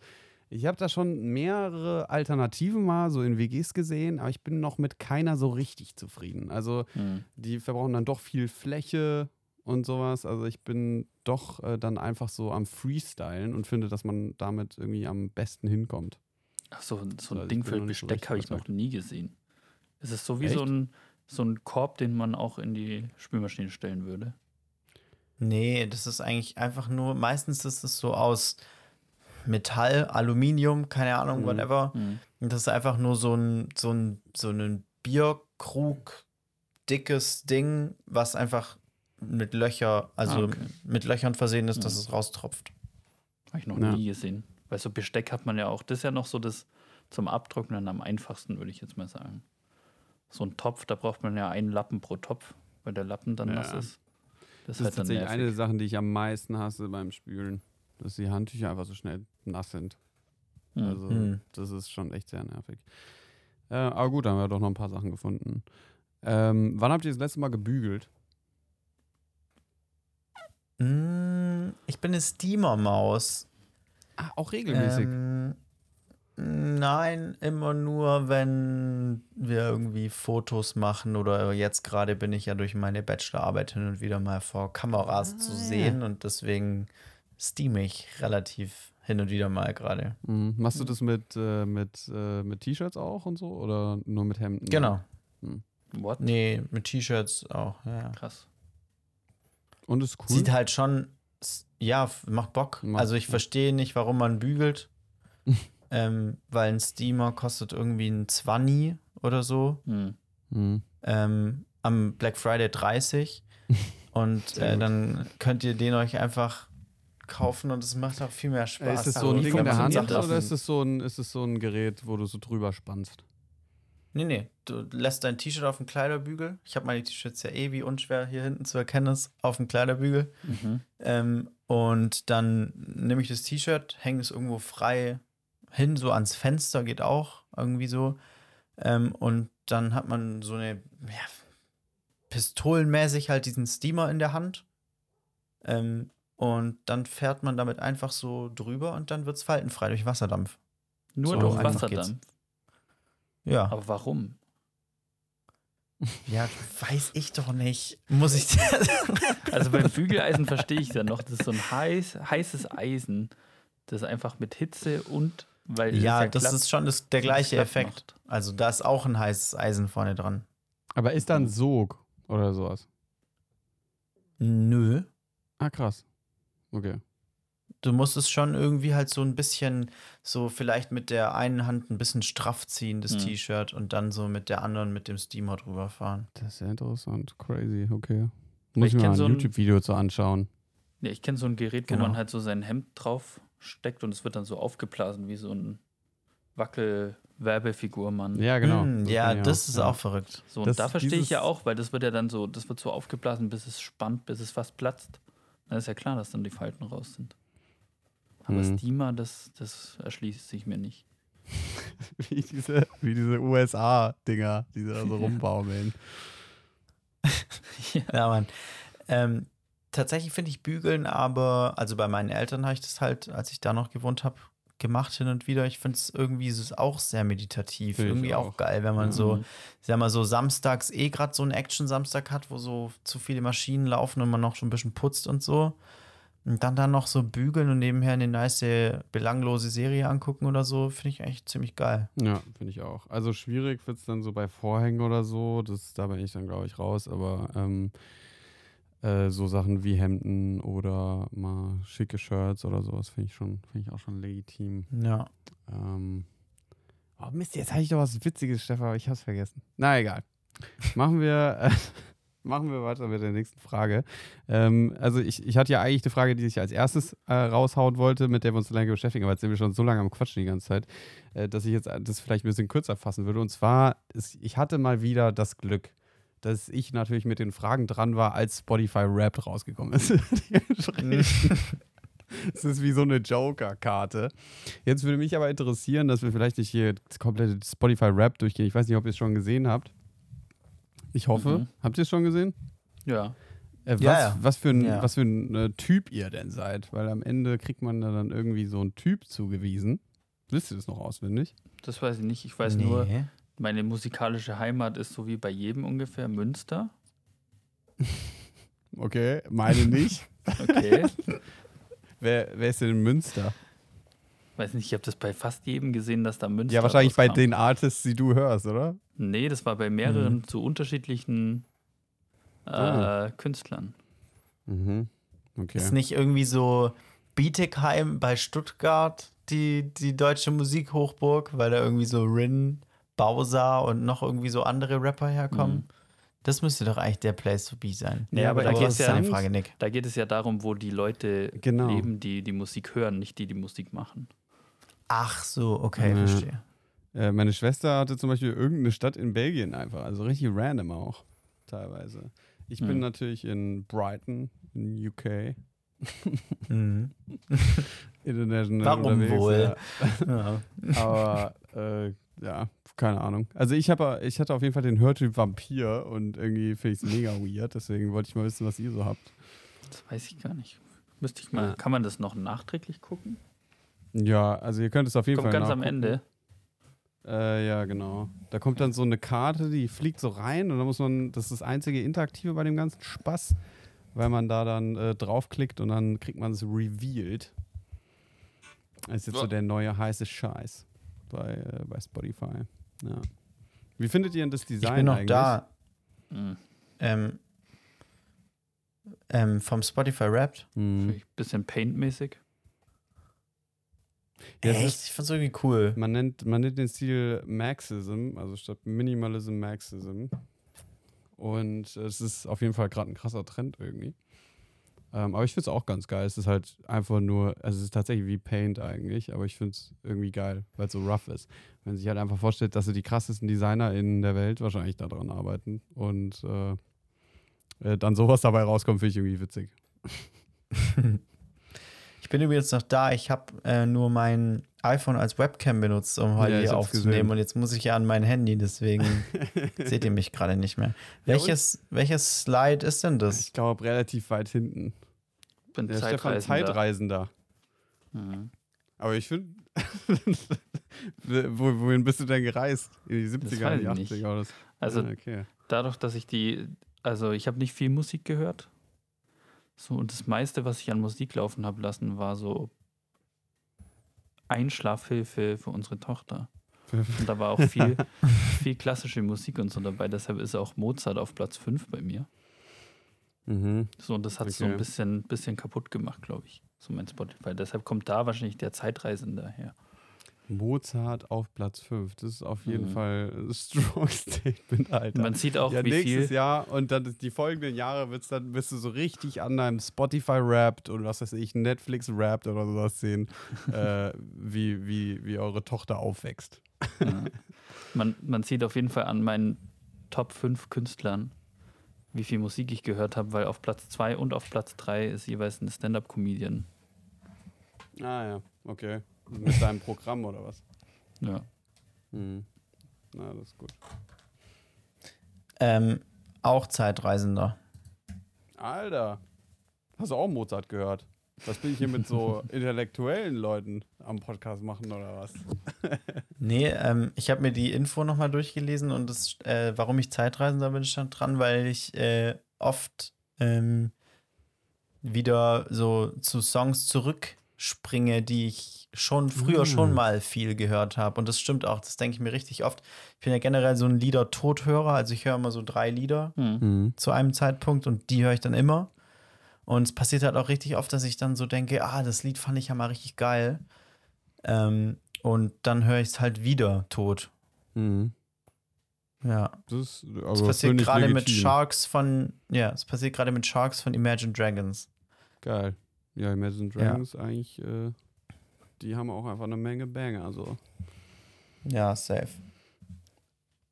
Ich habe da schon mehrere Alternativen mal so in WGs gesehen, aber ich bin noch mit keiner so richtig zufrieden. Also Mhm. die verbrauchen dann doch viel Fläche und sowas. Also ich bin doch äh, dann einfach so am Freestylen und finde, dass man damit irgendwie am besten hinkommt. Ach so, so Also ein ich Ding für nicht so Besteck habe ich noch nie gesehen. Es ist so wie Echt? so ein, so ein Korb, den man auch in die Spülmaschine stellen würde. Nee, das ist eigentlich einfach nur, meistens ist es so aus Metall, Aluminium, keine Ahnung, Mhm. whatever. Mhm. Und das ist einfach nur so ein, so ein, so ein Bierkrug, dickes Ding, was einfach mit Löcher, also Ah, okay. mit Löchern versehen ist, dass Mhm. es raustropft. Habe ich noch Ja. nie gesehen. Weil so Besteck hat man ja auch, das ist ja noch so das zum Abtrocknen am einfachsten, würde ich jetzt mal sagen. So ein Topf, da braucht man ja einen Lappen pro Topf, weil der Lappen dann Ja. nass ist. Das, Das ist halt tatsächlich nervig. eine der Sachen, die ich am meisten hasse beim Spülen, dass die Handtücher einfach so schnell nass sind. Mhm. Also Mhm. das ist schon echt sehr nervig. Äh, aber gut, da haben wir doch noch ein paar Sachen gefunden. Ähm, wann habt ihr das letzte Mal gebügelt? Mm, ich bin eine Steamer-Maus. Ah, auch regelmäßig. Ähm, nein, immer nur, wenn wir irgendwie Fotos machen oder jetzt gerade bin ich ja durch meine Bachelorarbeit hin und wieder mal vor Kameras zu Ah, ja. sehen und deswegen steame ich relativ hin und wieder mal gerade. Mhm. Machst du das mit, äh, mit, äh, mit T-Shirts auch und so oder nur mit Hemden? Genau. What? Nee, mit T-Shirts auch. Ja. Krass. Und ist cool. Sieht halt schon, ja, macht Bock. Macht- also ich verstehe nicht, warum man bügelt. ähm, weil ein Steamer kostet irgendwie ein 20 oder so. Mhm. Mhm. ähm, am Black Friday 30 und äh, dann könnt ihr den euch einfach kaufen und es macht auch viel mehr Spaß. Äh, ist es so Also, ein Ding in der Hand oder ist es, so ein, ist es so ein Gerät, wo du so drüber spannst? Nee, nee, du lässt dein T-Shirt auf dem Kleiderbügel. Ich habe meine T-Shirts ja eh, wie unschwer hier hinten zu erkennen ist, auf dem Kleiderbügel. Mhm. Ähm, und dann nehme ich das T-Shirt, hänge es irgendwo frei hin, so ans Fenster geht auch irgendwie so. Ähm, und dann hat man so eine, ja, pistolenmäßig halt diesen Steamer in der Hand. Ähm, und dann fährt man damit einfach so drüber und dann wird es faltenfrei durch Wasserdampf. Nur So durch Wasserdampf. Ja, Aber warum? ja, weiß ich doch nicht. Muss ich. Also beim Bügeleisen verstehe ich ja noch, das ist so ein heiß, heißes Eisen, das einfach mit Hitze und weil ja, das ist schon das, der gleiche Effekt. macht. Also da ist auch ein heißes Eisen vorne dran. Aber ist da ein Sog oder sowas? Nö. Ah, krass. Okay. Du musst es schon irgendwie halt so ein bisschen, so vielleicht mit der einen Hand ein bisschen straff ziehen, das Hm. T-Shirt, und dann so mit der anderen mit dem Steamer drüber fahren. Das ist ja interessant. Crazy, okay. Ich Muss ich mir kenn mal so ein ein- YouTube-Video zu anschauen. Ja, ich kenne so ein Gerät, wo Genau. man halt so sein Hemd drauf steckt und es wird dann so aufgeblasen wie so ein Wackel-Werbefigur-Mann. Ja, genau. Hm, Das ja, ich das ist ja. auch verrückt. So, und Das- da verstehe ich ja auch, weil das wird ja dann so, das wird so aufgeblasen, bis es spannt, bis es fast platzt. Dann ist ja klar, dass dann die Falten raus sind. Aber Mhm. Steamer, das, das erschließt sich mir nicht. wie diese, wie diese USA-Dinger, die da so rumbaumeln. Ja, Mann. Ähm, tatsächlich finde ich Bügeln aber, also bei meinen Eltern habe ich das halt, als ich da noch gewohnt habe, gemacht hin und wieder. Ich finde es irgendwie ist es auch sehr meditativ. Find irgendwie auch. auch. geil, wenn man so, Mhm. ich sag mal, so samstags eh gerade so einen Action-Samstag hat, wo so zu viele Maschinen laufen und man noch schon ein bisschen putzt und so. Und dann dann noch so bügeln und nebenher eine nice, belanglose Serie angucken oder so, finde ich eigentlich ziemlich geil. Ja, finde ich auch. Also schwierig wird es dann so bei Vorhängen oder so. Das, da bin ich dann, glaube ich, raus. Aber ähm, äh, so Sachen wie Hemden oder mal schicke Shirts oder sowas finde ich schon, finde ich auch schon legitim. Ja. Ähm, oh Mist, jetzt hatte ich doch was Witziges, Stefan, aber ich hab's vergessen. Na egal. Machen wir, äh, machen wir weiter mit der nächsten Frage. Ähm, also ich, ich hatte ja eigentlich eine Frage, die ich als erstes äh, raushauen wollte, mit der wir uns so lange beschäftigen, aber jetzt sind wir schon so lange am Quatschen die ganze Zeit, äh, dass ich jetzt das vielleicht ein bisschen kürzer fassen würde. Und zwar, ist, ich hatte mal wieder das Glück, dass ich natürlich mit den Fragen dran war, als Spotify Rap rausgekommen ist. Es ist wie so eine Joker-Karte. Jetzt würde mich aber interessieren, dass wir vielleicht nicht hier das komplette Spotify-Rap durchgehen. Ich weiß nicht, ob ihr es schon gesehen habt. Ich hoffe. Mhm. Habt ihr es schon gesehen? Ja. Äh, was, Ja, ja. was für ein, Ja. was für ein äh, Typ ihr denn seid? Weil am Ende kriegt man da dann irgendwie so einen Typ zugewiesen. Wisst ihr das noch auswendig? Das weiß ich nicht. Ich weiß nur, meine musikalische Heimat ist so wie bei jedem ungefähr Münster. Okay, meine nicht. Okay. wer, wer ist denn in Münster? weiß nicht, ich habe das bei fast jedem gesehen, dass da Münster Ja, wahrscheinlich bei rauskam. den Artists, die du hörst, oder? Nee, das war bei mehreren Mhm. zu unterschiedlichen äh, Ah. Künstlern. Mhm. Okay. Ist nicht irgendwie so Bietigheim bei Stuttgart die, die deutsche Musikhochburg, weil da irgendwie so Rin, Bowser und noch irgendwie so andere Rapper herkommen? Mhm. Das müsste doch eigentlich der Place to be sein. Ja, aber da aber geht's das ist ja- eine Frage, Nick. Da geht es ja darum, wo die Leute Genau. leben, die die Musik hören, nicht die die Musik machen. Ach so, okay, Ja. verstehe. Äh, meine Schwester hatte zum Beispiel irgendeine Stadt in Belgien einfach, also richtig random auch, teilweise. Ich bin Hm. natürlich in Brighton, in UK, Mhm. international Warum unterwegs, wohl? Ja. Ja. Aber äh, ja, keine Ahnung. Also ich habe, ich hatte auf jeden Fall den Hörtyp Vampir und irgendwie finde ich es mega weird, deswegen wollte ich mal wissen, was ihr so habt. Das weiß ich gar nicht. Müsste ich mal, Ja. kann man das noch nachträglich gucken? Ja, also ihr könnt es auf jeden Kommt Fall ganz am nachgucken. Ende. Äh, ja, genau. Da kommt dann so eine Karte, die fliegt so rein und dann muss man, das ist das einzige Interaktive bei dem ganzen Spaß, weil man da dann äh, draufklickt und dann kriegt man es revealed. Das ist jetzt so Ja. der neue heiße Scheiß bei, äh, bei Spotify. Ja. Wie findet ihr denn das Design Ich bin noch eigentlich? da. Mhm. Ähm, ähm, vom Spotify Wrapped. Hm. Vielleicht Bisschen Paint-mäßig. Ja, Echt? ist- Ich find's irgendwie cool. Man nennt, man nennt den Stil Maxism, also statt Minimalism Maxism. Und es ist auf jeden Fall gerade ein krasser Trend irgendwie. Ähm, aber ich finde es auch ganz geil. Es ist halt einfach nur, also es ist tatsächlich wie Paint eigentlich, aber ich finde es irgendwie geil, weil es so rough ist. Wenn man sich halt einfach vorstellt, dass so die krassesten Designer in der Welt wahrscheinlich daran arbeiten und äh, äh, dann sowas dabei rauskommt, finde ich irgendwie witzig. Ich bin übrigens noch da. Ich habe äh, nur mein iPhone als Webcam benutzt, um heute Ja, hier aufzunehmen. gesehen. Und jetzt muss ich ja an mein Handy, deseswegen seht ihr mich gerade nicht mehr. Ja, Welches, welches Slide ist denn das? Ich glaube, relativ weit hinten. Bin Der Stefan Zeitreisender. Zeitreisender. Mhm. Aber ich finde, wo, wohin bist du denn gereist? In die 70er, weiß in die ich nicht. 80er oder so? Also Ah, okay. dadurch, dass ich die, also ich habe nicht viel Musik gehört. So, und das meiste, was ich an Musik laufen habe lassen, war so Einschlafhilfe für unsere Tochter. Und da war auch viel, viel klassische Musik und so dabei. Deshalb ist auch Mozart auf Platz 5 bei mir. Mhm. So, und das hat so Okay. ein bisschen, bisschen kaputt gemacht, glaube ich. So mein Spotify. Deshalb kommt da wahrscheinlich der Zeitreisende her. Mozart auf Platz 5. Das ist auf jeden Mhm. Fall ein strong Statement, Alter. Man sieht auch, ja, wie nächstes viel. Jahr und dann die folgenden Jahre wird's dann, wirst du so richtig an deinem Spotify rappt und was weiß ich, Netflix rappt oder sowas sehen, äh, wie, wie, wie eure Tochter aufwächst. Ja. Man, man sieht auf jeden Fall an meinen Top 5 Künstlern, wie viel Musik ich gehört habe, weil auf Platz 2 und auf Platz 3 ist jeweils ein Stand-Up-Comedian. Ah ja, okay. Mit deinem Programm oder was? Ja. Mhm. Na, das ist gut. Ähm, auch Zeitreisender. Alter, hast du auch Mozart gehört? Was bin ich hier mit so intellektuellen Leuten am Podcast machen oder was? Nee, ähm, ich habe mir die Info nochmal durchgelesen und das, äh, warum ich Zeitreisender bin, stand dran, weil ich äh, oft ähm, wieder so zu Songs zurückspringe, die ich schon früher Ah. schon mal viel gehört habe. Und das stimmt auch, das denke ich mir richtig oft. Ich bin ja generell so ein Lieder-Tothörer, also ich höre immer so drei Lieder Hm. zu einem Zeitpunkt und die höre ich dann immer. Und es passiert halt auch richtig oft, dass ich dann so denke, ah, das Lied fand ich ja mal richtig geil. Ähm, und dann höre ich es halt wieder tot. Mhm. Ja. Das, ist, Das also passiert finde ich gerade mit. Sharks von, ja, es passiert gerade mit Sharks von Imagine Dragons. Geil. Ja, Imagine Ja. Dragons eigentlich, äh, die haben auch einfach eine Menge Banger. So. Ja, safe.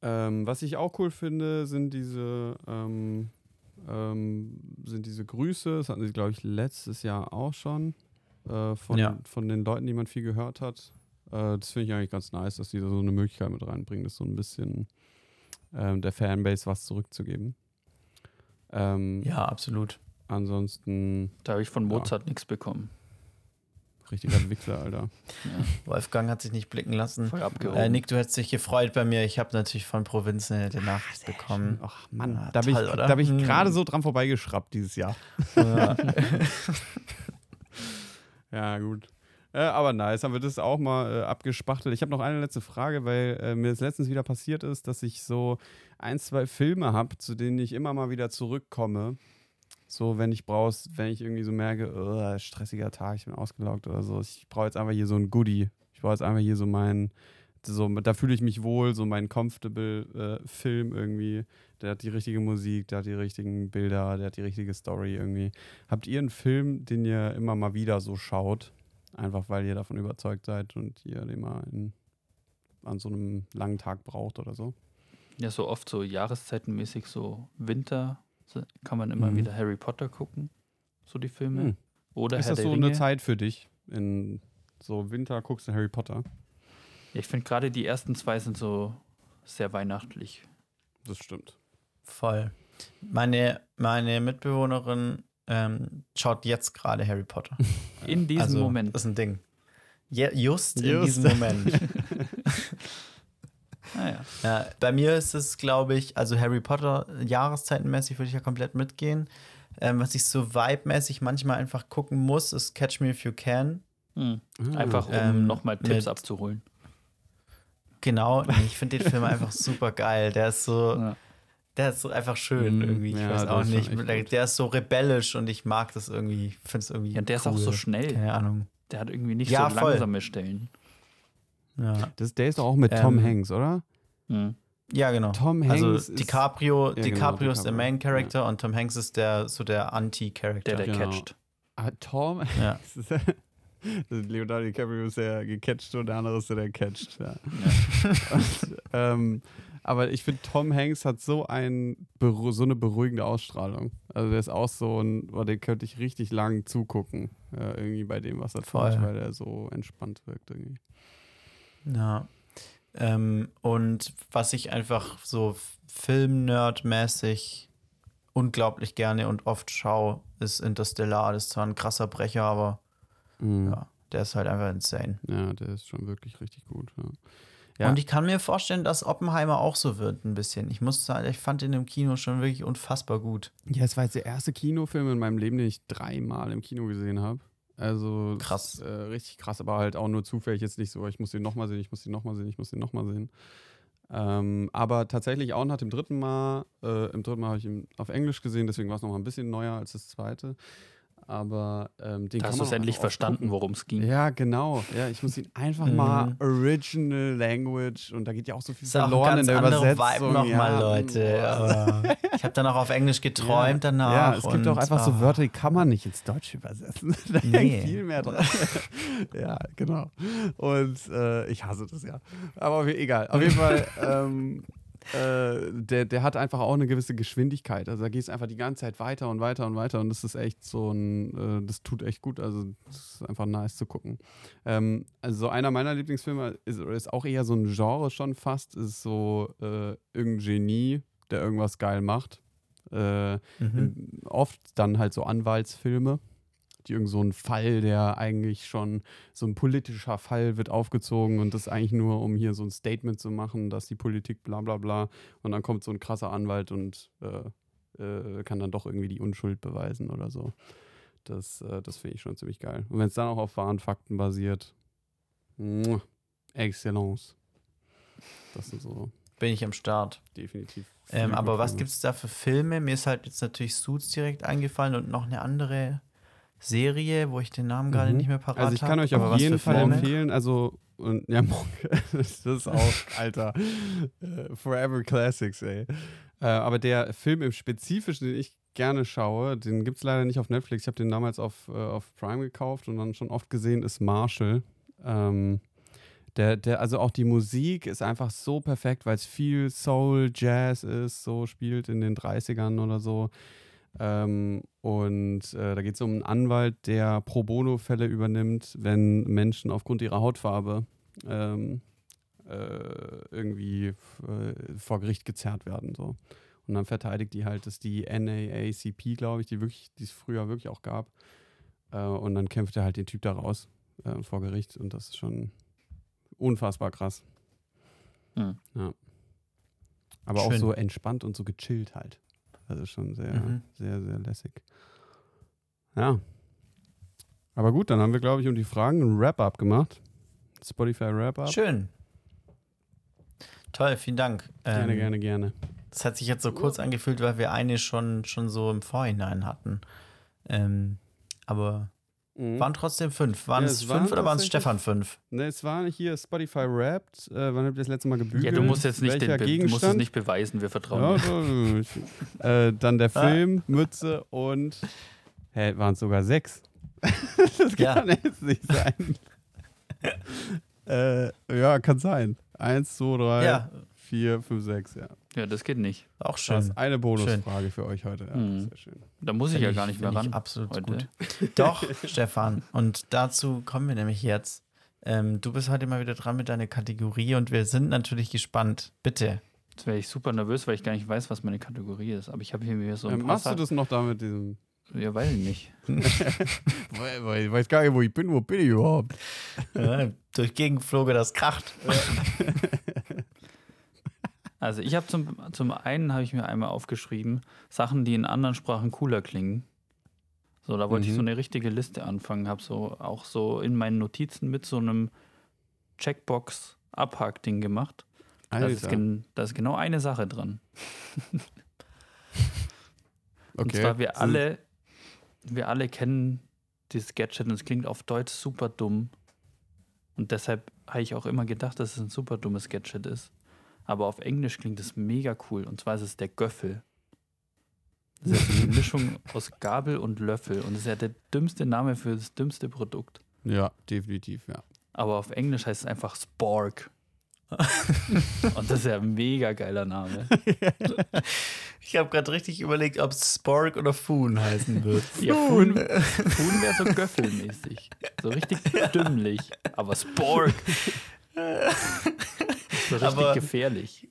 Ähm, was ich auch cool finde, sind diese, ähm, ähm, sind diese Grüße. Das hatten sie, glaube ich, letztes Jahr auch schon. Äh, von, Ja. von den Leuten, die man viel gehört hat. Äh, das finde ich eigentlich ganz nice, dass die da so eine Möglichkeit mit reinbringen, das so ein bisschen ähm, der Fanbase was zurückzugeben. Ähm, Ja, absolut. Ansonsten Da habe ich von Mozart nichts bekommen. Richtiger Wichser, Alter. Ja, Wolfgang hat sich nicht blicken lassen. voll abgehoben. Äh, Nick, du hättest dich gefreut bei mir. Ich habe natürlich von Provinz eine Nachricht bekommen. Ach Mann, Ah, da bin toll, ich, oder? da bin ich Hm. gerade so dran vorbeigeschraubt dieses Jahr. Ja. Ja, gut. Äh, aber nice, haben wir das auch mal äh, abgespachtelt. Ich habe noch eine letzte Frage, weil äh, mir das letztens wieder passiert ist, dass ich so ein, zwei Filme habe, zu denen ich immer mal wieder zurückkomme. So, wenn ich brauch's, wenn ich irgendwie so merke, oh, stressiger Tag, ich bin ausgelaugt oder so. Ich brauche jetzt einfach hier so ein Goodie. Ich brauche jetzt einfach hier so meinen, so, da fühle ich mich wohl, so mein comfortable äh, Film irgendwie. Der hat die richtige Musik, der hat die richtigen Bilder, der hat die richtige Story irgendwie. Habt ihr einen Film, den ihr immer mal wieder so schaut? Einfach weil ihr davon überzeugt seid und ihr den mal in, an so einem langen Tag braucht oder so? Ja, so oft so jahreszeitenmäßig, so Winter kann man immer Mhm. wieder Harry Potter gucken, so die Filme. Hm. Oder Ist Herr das der so Ringe. eine Zeit für dich? In so Winter guckst du Harry Potter? Ja, ich finde gerade die ersten zwei sind so sehr weihnachtlich. Das stimmt. Voll. Meine, meine Mitbewohnerin ähm, schaut jetzt gerade Harry Potter. In diesem also, Moment. Das ist ein Ding. Je, just, in Just. diesem Moment. Ja, bei mir ist es, glaube ich, also Harry Potter jahreszeitenmäßig würde ich ja komplett mitgehen. Ähm, was ich so vibe-mäßig manchmal einfach gucken muss, ist Catch Me If You Can. Hm. Ah. Einfach um Ähm, nochmal Tipps mit- abzuholen. Genau, ich finde den Film einfach super geil. Der ist so, Ja. der ist so einfach schön Mm, irgendwie. Ich ja, weiß auch ist nicht. Der, ist so rebellisch und ich mag das irgendwie. Ich finde es irgendwie. Ja, der ist cool. auch so schnell. Keine Ahnung. Der hat irgendwie nicht Ja, so voll. langsame Stellen. Ja, Das, der ist doch auch mit Ähm, Tom Hanks, oder? Hm. ja genau. Tom Hanks also ist- DiCaprio, Ja, genau, DiCaprio ist der. Main Character und Tom Hanks ist der so der Anti-Character. Der, der Genau. catcht. Ah, Tom Ja. Leonardo DiCaprio ist der gecatcht und der andere ist der, der catcht. Ja. und, ähm, aber ich finde, Tom Hanks hat so, ein, so eine beruhigende Ausstrahlung. Also der ist auch so ein, boah, den könnte ich richtig lang zugucken, äh, irgendwie bei dem, was er tut, weil er so entspannt wirkt irgendwie. Ja. Ähm, und was ich einfach so Film-Nerd-mäßig unglaublich gerne und oft schaue, ist Interstellar. Das ist zwar ein krasser Brecher, aber Mhm. ja, der ist halt einfach insane. Ja, der ist schon wirklich richtig gut. Ja. Ja. Und ich kann mir vorstellen, dass Oppenheimer auch so wird, ein bisschen. Ich muss sagen, ich fand ihn im Kino schon wirklich unfassbar gut. Ja, es war jetzt der erste Kinofilm in meinem Leben, den ich dreimal im Kino gesehen habe. Also Krass. ist, Äh, richtig krass, aber halt auch nur zufällig jetzt nicht so, ich muss den nochmal sehen, ich muss den nochmal sehen, ich muss den nochmal sehen. Ähm, aber tatsächlich auch nach dem dritten Mal, äh, im dritten Mal habe ich ihn auf Englisch gesehen, deswegen war es nochmal ein bisschen neuer als das zweite. Aber ähm, den hast du es endlich verstanden, worum es ging. Ja, genau. Ja, ich muss ihn einfach Mhm. mal Original Language und da geht ja auch so viel Ist auch ein verloren ganz in der Übersetzung. Nochmal, ja, Leute. boah. Aber ich habe dann auch auf Englisch geträumt danach. Ja, es gibt auch einfach so ah, Wörter, die kann man nicht ins Deutsche übersetzen. da Nee. hängt viel mehr dran. ja, genau. Und äh, ich hasse das ja. Aber auf, egal. Auf jeden Fall, ähm, äh, der, der hat einfach auch eine gewisse Geschwindigkeit. Also da geht es einfach die ganze Zeit weiter und weiter und weiter und das ist echt so ein, äh, das tut echt gut. Also das ist einfach nice zu gucken. Ähm, also einer meiner Lieblingsfilme ist, ist auch eher so ein Genre schon fast, ist so äh, irgendein Genie, der irgendwas geil macht. Äh, in, oft dann halt so Anwaltsfilme irgend so ein Fall, der eigentlich schon so ein politischer Fall wird aufgezogen und das eigentlich nur, um hier so ein Statement zu machen, dass die Politik bla bla bla und dann kommt so ein krasser Anwalt und äh, äh, kann dann doch irgendwie die Unschuld beweisen oder so. Das, äh, das finde ich schon ziemlich geil. Und wenn es dann auch auf wahren Fakten basiert, muah, Excellence. Das sind so Bin ich am Start. definitiv. Ähm, aber was gibt es da für Filme? Mir ist halt jetzt natürlich Suits direkt eingefallen und noch eine andere Serie, wo ich den Namen gerade Mhm. nicht mehr parat habe. Also ich kann euch auf jeden Fall Filme? empfehlen, also und ja, das ist auch, Alter, äh, Forever Classics, ey. Äh, aber der Film im Spezifischen, den ich gerne schaue, den gibt es leider nicht auf Netflix. Ich habe den damals auf, äh, auf Prime gekauft und dann schon oft gesehen, ist Marshall. Ähm, der, der, also auch die Musik ist einfach so perfekt, weil es viel Soul, Jazz ist, so spielt in den 30ern oder so. Ähm, und äh, da geht es um einen Anwalt, der Pro Bono-Fälle übernimmt, wenn Menschen aufgrund ihrer Hautfarbe ähm, äh, irgendwie äh, vor Gericht gezerrt werden. So. Und dann verteidigt die halt, dass die NAACP, glaube ich, die wirklich, die es früher wirklich auch gab. Äh, und dann kämpft er halt den Typ da raus äh, vor Gericht. Und das ist schon unfassbar krass. Hm. Ja. Aber auch Schön. so entspannt und so gechillt halt. Also schon sehr, Mhm. sehr, sehr lässig. Ja. Aber gut, dann haben wir, glaube ich, um die Fragen ein Wrap-up gemacht. Spotify Wrap-up. Schön. Toll, vielen Dank. Gerne, Ähm, gerne, gerne. Das hat sich jetzt so kurz angefühlt, weil wir eine schon, schon so im Vorhinein hatten. Ähm, aber waren trotzdem fünf. Waren Mhm. Ja, es es waren fünf oder waren es Stefan fünf? Ne, es war hier Spotify Wrapped. Äh, wann habt ihr das letzte Mal gebügelt? Ja, du musst jetzt nicht den, du musst es nicht beweisen, wir vertrauen Ja, äh, dann der Ah. Film, Mütze und. Hä, waren es sogar sechs? das Ja. kann jetzt nicht sein. äh, ja, kann sein. Eins, zwei, drei, Ja, vier, fünf, sechs, ja. Ja, das geht nicht. auch Das schön. ist eine Bonusfrage für euch heute. Ja, Mhm. Sehr schön. Da muss ich Find ja gar nicht mehr ich ran. Absolut heute. gut. Doch, Stefan. Und dazu kommen wir nämlich jetzt. Ähm, du bist heute mal wieder dran mit deiner Kategorie und wir sind natürlich gespannt. Bitte. Jetzt wäre ich super nervös, weil ich gar nicht weiß, was meine Kategorie ist. Aber ich habe hier mir so ein Ähm, machst du das noch da mit diesem. Ja, weil nicht. Weil, weil ich weiß gar nicht, wo ich bin, wo bin ich überhaupt? Ja, durch Gegenfloge das kracht. Also ich habe zum, zum einen habe ich mir einmal aufgeschrieben, Sachen, die in anderen Sprachen cooler klingen. So, da wollte ich Mhm. so eine richtige Liste anfangen, habe so auch so in meinen Notizen mit so einem Checkbox-Abhak-Ding gemacht. Da ist, Alter. gen, da ist genau eine Sache dran. Und Okay. zwar wir alle, wir alle kennen dieses Gadget und es klingt auf Deutsch super dumm. Und deshalb habe ich auch immer gedacht, dass es ein super dummes Gadget ist. Aber auf Englisch klingt es mega cool. Und zwar ist es der Göffel. Das ist eine Mischung aus Gabel und Löffel. Und das ist ja der dümmste Name für das dümmste Produkt. Ja, definitiv, ja. Aber auf Englisch heißt es einfach Spork. und das ist ja ein mega geiler Name. Ich habe gerade richtig überlegt, ob es Spork oder Foon heißen wird. Ja, Foon, Foon wäre so göffelmäßig. So richtig dümmlich. Aber Spork. So richtig Aber- gefährlich.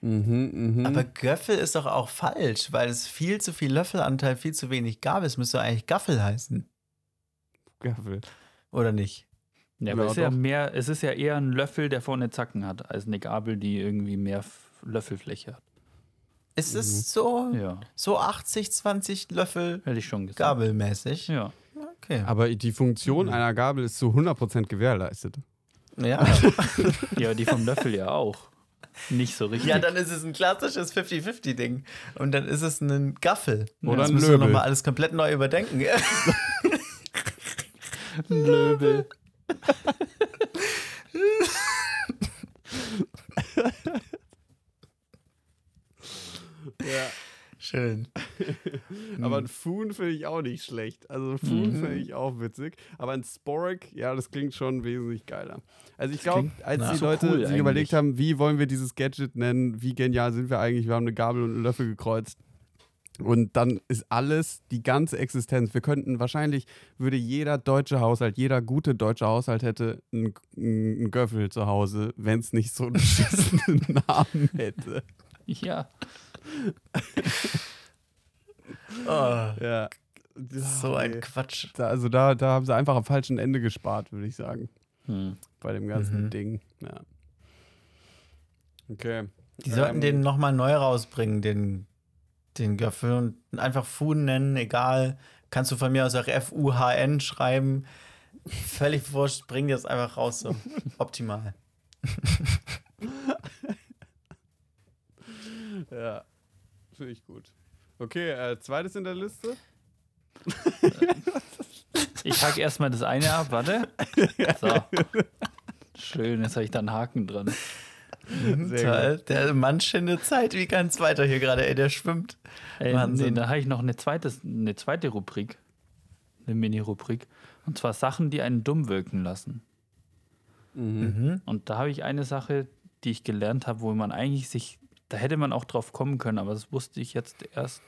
Mhm, mhm. Aber Göffel ist doch auch falsch, weil es viel zu viel Löffelanteil, viel zu wenig Gabel. Es müsste eigentlich Gaffel heißen, Gaffel. oder nicht? Ja, Ja, aber es ist ja mehr, es ist ja eher ein Löffel, der vorne Zacken hat, als eine Gabel, die irgendwie mehr F- Löffelfläche hat. Ist Mhm. es so, Ja, so 80, 20 Löffel hätte ich schon gesagt. Gabelmäßig? Ja. Okay. Aber die Funktion einer Gabel ist zu 100% gewährleistet. Ja. ja, die vom Löffel ja auch. Nicht so richtig. ja, dann ist es ein klassisches 50-50-Ding. Und dann ist es ein Gaffel. Oder das ein müssen wir nochmal alles komplett neu überdenken. ein Löbel. Ja. Schön. Aber ein Foon finde ich auch nicht schlecht. Also Foon Mhm. finde ich auch witzig. Aber ein Spork, ja, das klingt schon wesentlich geiler. Also ich glaube, als na, die so Leute cool sich überlegt eigentlich. haben, wie wollen wir dieses Gadget nennen, wie genial sind wir eigentlich, wir haben eine Gabel und einen Löffel gekreuzt. Und dann ist alles, die ganze Existenz. Wir könnten wahrscheinlich, würde jeder deutsche Haushalt, jeder gute deutsche Haushalt hätte einen, einen Göffel zu Hause, wenn es nicht so einen beschissenen Namen hätte. Ja. Oh, Ja. so ein. Quatsch. Da, also da, da haben sie einfach am falschen Ende gespart, würde ich sagen, Hm. bei dem ganzen Mhm. Ding. Ja. Okay. Die sollten Ähm, den nochmal neu rausbringen, den, den Göffel und einfach Fun nennen, egal. Kannst du von mir aus auch F-U-H-N schreiben. Völlig wurscht, bring das einfach raus so. Optimal. Ja. Finde ich gut. Okay, äh, zweites in der Liste. Ich hack erstmal das eine ab, warte. So. Schön, jetzt habe ich da einen Haken dran. Sehr Toll. Der Mann schindet Zeit wie ganz weiter hier gerade, ey, der schwimmt. Ey, nee, Wahnsinn. da habe ich noch eine, zweites, eine zweite Rubrik. Eine Mini-Rubrik. Und zwar Sachen, die einen dumm wirken lassen. Mhm. Und da habe ich eine Sache, die ich gelernt habe, wo man eigentlich sich, da hätte man auch drauf kommen können, aber das wusste ich jetzt erst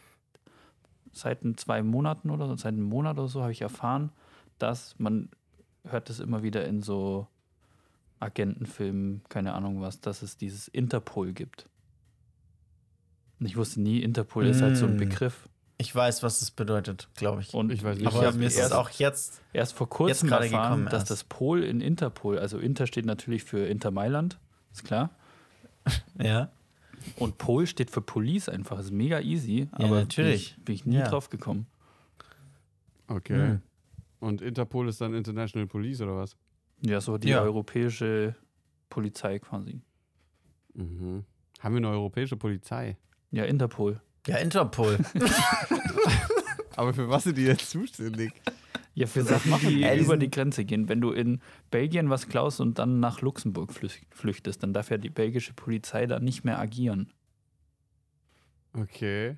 seit zwei Monaten oder so, seit einem Monat oder so habe ich erfahren, dass man hört das immer wieder in so Agentenfilmen, keine Ahnung was, dass es dieses Interpol gibt. Und ich wusste nie, Interpol ist halt so ein Mm. Begriff. Ich weiß, was das bedeutet, glaube ich. Und Ich weiß nicht, ich Aber mir ist es auch jetzt. erst vor kurzem jetzt gerade erfahren, gekommen dass erst. das Pol in Interpol, also Inter steht natürlich für Inter Mailand, ist klar. Ja. Und Pol steht für Police einfach. Das ist mega easy. Ja, aber natürlich. Bin ich, bin ich nie Ja. drauf gekommen. Okay. Mhm. Und Interpol ist dann International Police oder was? Ja, so die Ja. europäische Polizei quasi. Mhm. Haben wir eine europäische Polizei? Ja, Interpol. Ja, Interpol. Aber für was sind die jetzt zuständig? Ja, für Sachen, die Ey, über die Grenze gehen. Wenn du in Belgien was klaust und dann nach Luxemburg flüch- flüchtest, dann darf ja die belgische Polizei da nicht mehr agieren. Okay.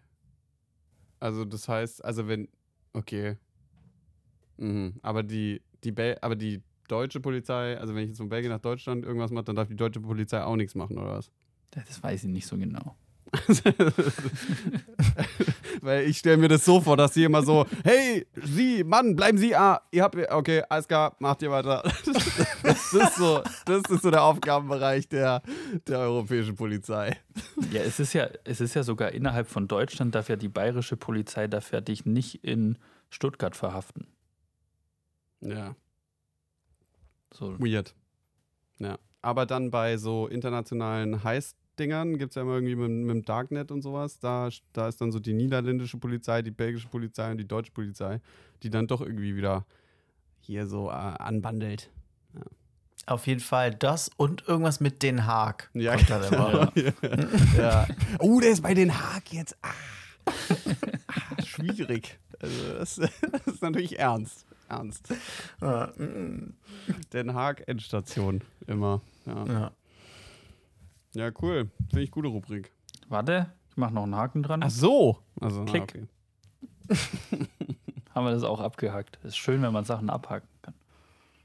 Also das heißt, also wenn. Okay. Mhm. Aber die, die Bel aber die deutsche Polizei, also wenn ich jetzt von Belgien nach Deutschland irgendwas mache, dann darf die deutsche Polizei auch nichts machen, oder was? Das weiß ich nicht so genau. Weil ich stelle mir das so vor, dass sie immer so, hey, Sie, Mann, bleiben Sie, ah, ihr habt, okay, alles klar, macht ihr weiter. Das ist so, das ist so der Aufgabenbereich der, der europäischen Polizei. Ja, es ist ja, es ist ja sogar innerhalb von Deutschland, darf ja die bayerische Polizei darf ja dich nicht in Stuttgart verhaften. Ja, So, weird. Ja, aber dann bei so internationalen Heist-Dingern gibt es ja immer irgendwie mit, mit dem Darknet und sowas, da, da ist dann so die niederländische Polizei, die belgische Polizei und die deutsche Polizei, die dann doch irgendwie wieder hier so äh, anbandelt. Auf jeden Fall das und irgendwas mit Den Haag. Ja, immer. ja. Oh, der ist bei Den Haag jetzt. Ah. Ah, schwierig. Also das, das ist natürlich ernst. Ernst. Ja, mm, Den Haag Endstation immer. Ja, ja. Ja cool. Finde ich gute Rubrik. warte, ich mache noch einen Haken dran. Ach so. Also, Klick. Ah, okay. Haben wir das auch abgehakt. Ist schön, wenn man Sachen abhaken kann.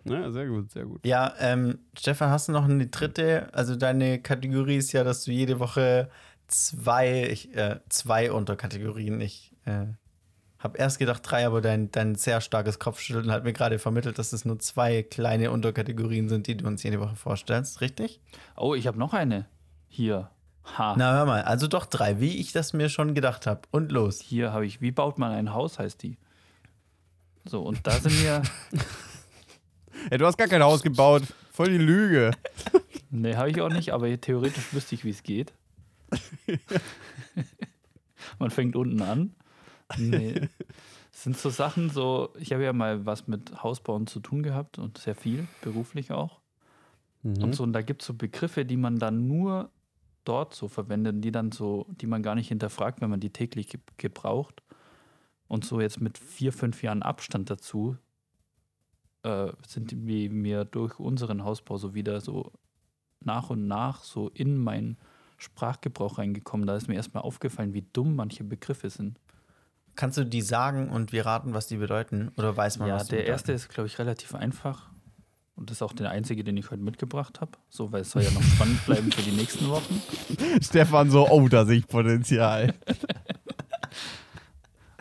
Ja, sehr gut, sehr gut. Ja, ähm, Stefan, hast du noch eine dritte? Also deine Kategorie ist ja, dass du jede Woche zwei, ich, äh, zwei Unterkategorien. Ich äh, habe erst gedacht drei, aber dein, dein sehr starkes Kopfschütteln hat mir gerade vermittelt, dass es nur zwei kleine Unterkategorien sind, die du uns jede Woche vorstellst, richtig? Oh, ich habe noch eine. Hier. Ha. Na, hör mal, also doch drei, wie ich das mir schon gedacht habe. Und los. Hier habe ich, wie baut man ein Haus, heißt die. So, und da sind wir. Ey, du hast gar kein Haus gebaut. Voll die Lüge. Ne, habe ich auch nicht, aber theoretisch wüsste ich, wie es geht. Man fängt unten an. Nee. Es sind so Sachen, so, ich habe ja mal was mit Hausbauen zu tun gehabt und sehr viel, beruflich auch. Und so, und da gibt es so Begriffe, die man dann nur dort so verwendet, die dann so, die man gar nicht hinterfragt, wenn man die täglich ge gebraucht. Und so jetzt mit vier, fünf Jahren Abstand dazu äh, sind die mir durch unseren Hausbau so wieder so nach und nach so in mein Sprachgebrauch reingekommen. Da ist mir erstmal aufgefallen, wie dumm manche Begriffe sind. Kannst du die sagen und wir raten, was die bedeuten? Oder weiß man, Ja, was die der bedeuten? erste ist, glaube ich, relativ einfach. Und das ist auch der einzige, den ich heute mitgebracht habe. So, weil es soll ja noch spannend bleiben für die nächsten Wochen. Stefan so, oh, da sehe ich Potenzial.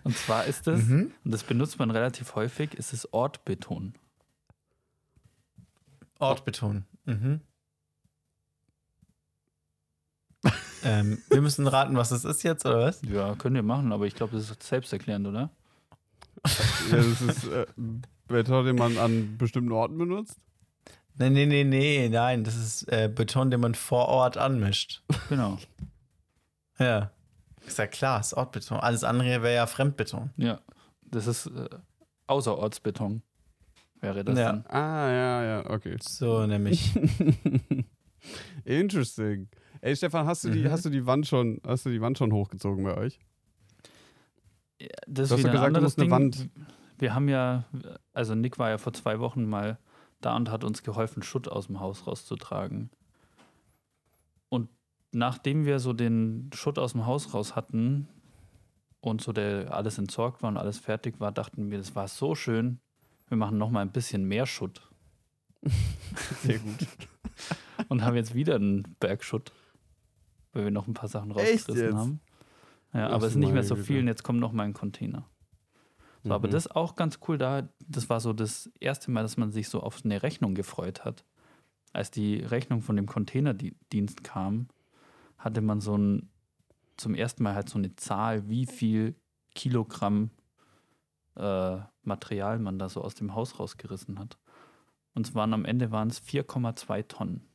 Und zwar ist es, Mhm. und das benutzt man relativ häufig, ist es Ortbeton. Ort betonen. Mhm. ähm, wir müssen raten, was es ist jetzt, oder was? Ja, können wir machen, aber ich glaube, das ist selbsterklärend, oder? ja, das ist äh, Beton, den man an bestimmten Orten benutzt. Nee, nee, nee, nee, nein, das ist äh, Beton, den man vor Ort anmischt. Genau. Ja. Ist ja klar, ist Ortbeton. Alles andere wäre ja Fremdbeton. Ja. Das ist äh, Außerortsbeton. Wäre das Ja. dann. Ah, ja, ja, okay. So nämlich. Interesting. Ey, Stefan, hast du, die, Mhm. hast, du die Wand schon, hast du die Wand schon hochgezogen bei euch? Ja, Das Du ist hast wieder doch gesagt, ein du musst eine Ding. Wand- Wir haben ja, also Nick war ja vor zwei Wochen mal da und hat uns geholfen, Schutt aus dem Haus rauszutragen. Und nachdem wir so den Schutt aus dem Haus raus hatten und so der alles entsorgt war und alles fertig war, dachten wir, das war so schön. Wir machen noch mal ein bisschen mehr Schutt Sehr gut. und haben jetzt wieder einen Berg Schutt, weil wir noch ein paar Sachen rausgerissen haben. Ja, aber es ist nicht mehr so viel und jetzt kommt noch mal ein Container. So, aber Mhm. das ist auch ganz cool da. Das war so das erste Mal, dass man sich so auf eine Rechnung gefreut hat. Als die Rechnung von dem Containerdienst kam, hatte man so ein, zum ersten Mal halt so eine Zahl, wie viel Kilogramm äh, Material man da so aus dem Haus rausgerissen hat. Und es waren am Ende waren es 4,2 Tonnen.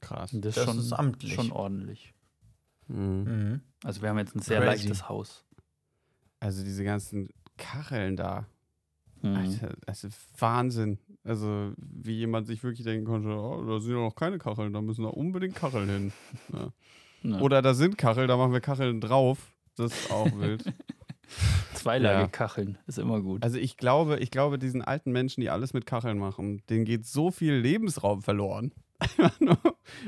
Krass. Und das, Das schon, ist amtlich. schon ordentlich. Mhm. Mhm. Also wir haben jetzt ein sehr Crazy. leichtes Haus. Also diese ganzen Kacheln da. Mhm. Alter, das ist Wahnsinn. Also, wie jemand sich wirklich denken konnte, oh, da sind ja noch keine Kacheln, da müssen da unbedingt Kacheln hin. Ja. Oder da sind Kacheln, da machen wir Kacheln drauf. Das ist auch wild. Zweilage Ja. Kacheln ist immer gut. Also ich glaube, ich glaube, diesen alten Menschen, die alles mit Kacheln machen, denen geht so viel Lebensraum verloren. Einfach nur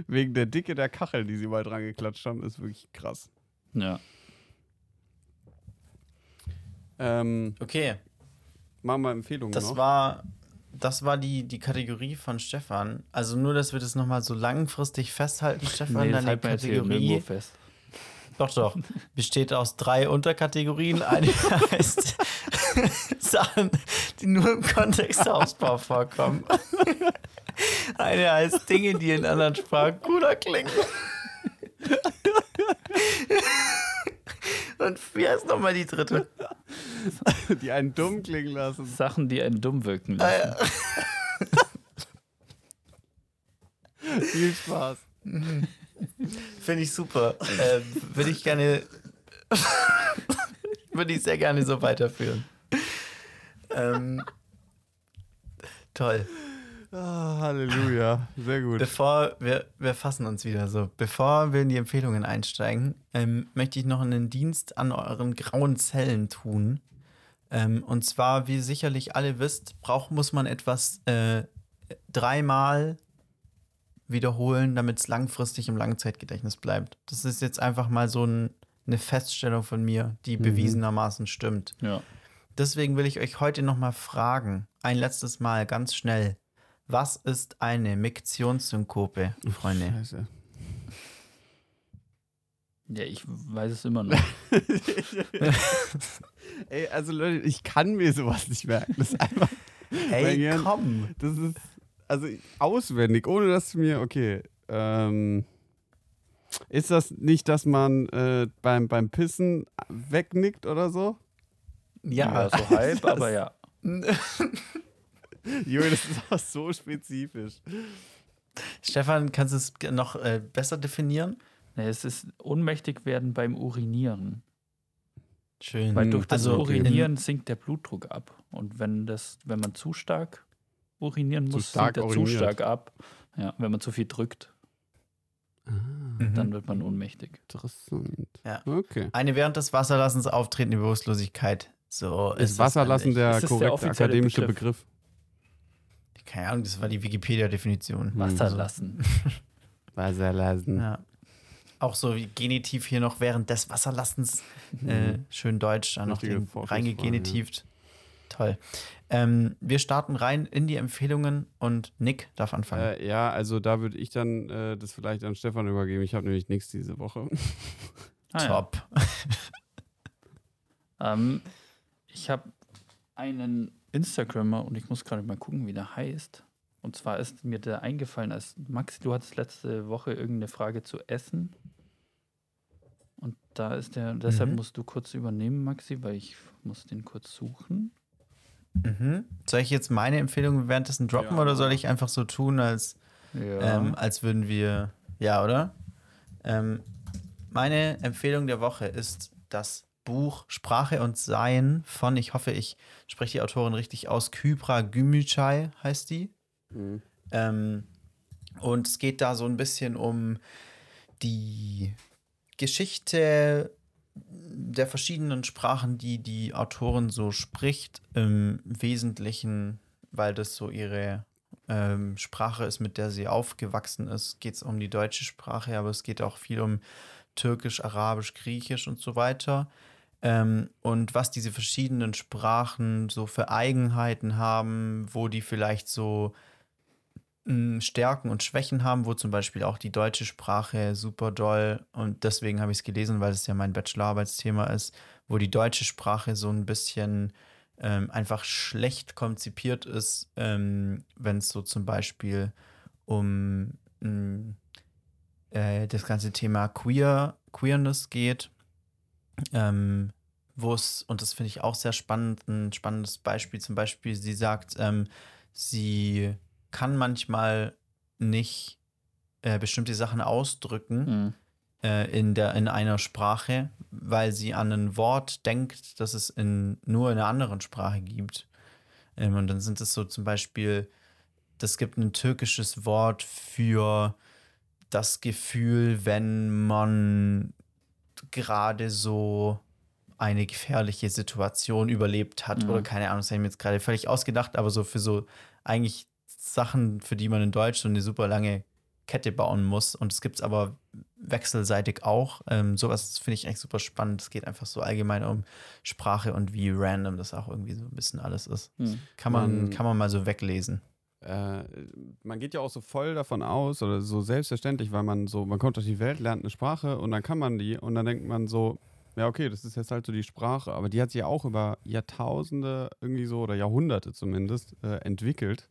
wegen der Dicke der Kacheln, die sie mal dran geklatscht haben, ist wirklich krass. ja. Ähm, Okay, machen wir Empfehlungen das noch. war, das war die, die Kategorie von Stefan. Also nur, dass wir das nochmal so langfristig festhalten, Stefan, Nee, deine Kategorie fest. Doch, doch. Besteht aus drei Unterkategorien. Eine heißt Sachen, die nur im Kontext Hausbau vorkommen. Eine heißt Dinge, die in anderen Sprachen cooler klingen. Und wie heißt nochmal die dritte? Die einen dumm klingen lassen. Sachen, die einen dumm wirken Ah, lassen. Viel Spaß. Finde ich super. Äh, Würde ich gerne. Würde ich sehr gerne so weiterführen. Ähm, toll. Ah, Halleluja. Sehr gut. Bevor wir, wir fassen uns wieder so, bevor wir in die Empfehlungen einsteigen, ähm, möchte ich noch einen Dienst an euren grauen Zellen tun. Ähm, und zwar, wie ihr sicherlich alle wisst, braucht, muss man etwas äh, dreimal wiederholen, damit es langfristig im Langzeitgedächtnis bleibt. Das ist jetzt einfach mal so ein, eine Feststellung von mir, die bewiesenermaßen stimmt. Ja. Deswegen will ich euch heute noch mal fragen, ein letztes Mal ganz schnell. Was ist eine Miktionssynkope, Freunde? Scheiße. ja, ich weiß es immer noch. Ey, also Leute, ich kann mir sowas nicht merken. Das ist einfach, Ey, Gehirn- komm! das ist, also auswendig, ohne dass mir, okay, ähm, ist das nicht, dass man äh, beim, beim Pissen wegnickt oder so? Ja, so halb, aber ja. Junge, das ist auch so spezifisch. Stefan, kannst du es noch äh, besser definieren? Nee, es ist ohnmächtig werden beim Urinieren. Schön. Weil durch das Also, Urinieren sinkt der Blutdruck ab. Und wenn das, wenn man zu stark urinieren Zu muss, stark sinkt er zu uriniert. stark ab. Ja, wenn man zu viel drückt, Mhm. dann wird man ohnmächtig. Interessant. Ja. Okay. Eine während des Wasserlassens auftretende Bewusstlosigkeit. So Ist es Wasserlassen der Ist der korrekte offizielle akademische Begriff? Begriff? Keine Ahnung, das war die Wikipedia-Definition. Wasser lassen. Wasser lassen. Ja. Auch so wie Genitiv hier noch während des Wasserlassens. Äh, schön deutsch, da noch den reingegenitieft. Toll. Ähm, wir starten rein in die Empfehlungen und Nick darf anfangen. Äh, ja, also da würde ich dann äh, das vielleicht an Stefan übergeben. Ich habe nämlich nichts diese Woche. Ah, ja. Top. Ähm, ich habe einen Instagrammer und ich muss gerade mal gucken, wie der heißt. Und zwar ist mir der eingefallen, als Maxi, du hattest letzte Woche irgendeine Frage zu Essen. Und da ist der, deshalb Mhm. musst du kurz übernehmen, Maxi, weil ich muss den kurz suchen. Mhm. Soll ich jetzt meine Empfehlung währenddessen droppen Ja. oder soll ich einfach so tun, als, Ja. ähm, als würden wir. Ja, oder? Ähm, meine Empfehlung der Woche ist das Buch Sprache und Sein von, ich hoffe, ich spreche die Autorin richtig aus, Kybra Gümüşay heißt die. Ähm, und es geht da so ein bisschen um die Geschichte der verschiedenen Sprachen, die die Autorin so spricht, im Wesentlichen, weil das so ihre ähm, Sprache ist, mit der sie aufgewachsen ist, geht es um die deutsche Sprache, aber es geht auch viel um Türkisch, Arabisch, Griechisch und so weiter. Ähm, und was diese verschiedenen Sprachen so für Eigenheiten haben, wo die vielleicht so mh, Stärken und Schwächen haben, wo zum Beispiel auch die deutsche Sprache super doll, und deswegen habe ich es gelesen, weil es ja mein Bachelorarbeitsthema ist, wo die deutsche Sprache so ein bisschen ähm, einfach schlecht konzipiert ist, ähm, wenn es so zum Beispiel um mh, äh, das ganze Thema Queer, Queerness geht, ähm, wo es, und das finde ich auch sehr spannend, ein spannendes Beispiel, zum Beispiel, sie sagt, ähm, sie kann manchmal nicht äh, bestimmte Sachen ausdrücken Mhm. äh, in, der, in einer Sprache, weil sie an ein Wort denkt, das es in, nur in einer anderen Sprache gibt. Ähm, und dann sind es so zum Beispiel, das gibt ein türkisches Wort für das Gefühl, wenn man gerade so eine gefährliche Situation überlebt hat Mhm. oder keine Ahnung, das habe ich mir jetzt gerade völlig ausgedacht, aber so für so eigentlich Sachen, für die man in Deutsch so eine super lange Kette bauen muss. Und es gibt es aber wechselseitig auch. Ähm, sowas finde ich echt super spannend. Es geht einfach so allgemein um Sprache und wie random das auch irgendwie so ein bisschen alles ist. Mhm. Kann man, Man- kann man mal so weglesen. Äh, man geht ja auch so voll davon aus oder so selbstverständlich, weil man so, man kommt durch die Welt, lernt eine Sprache und dann kann man die und dann denkt man so, ja, okay, das ist jetzt halt so die Sprache, aber die hat sich ja auch über Jahrtausende irgendwie so oder Jahrhunderte zumindest äh, entwickelt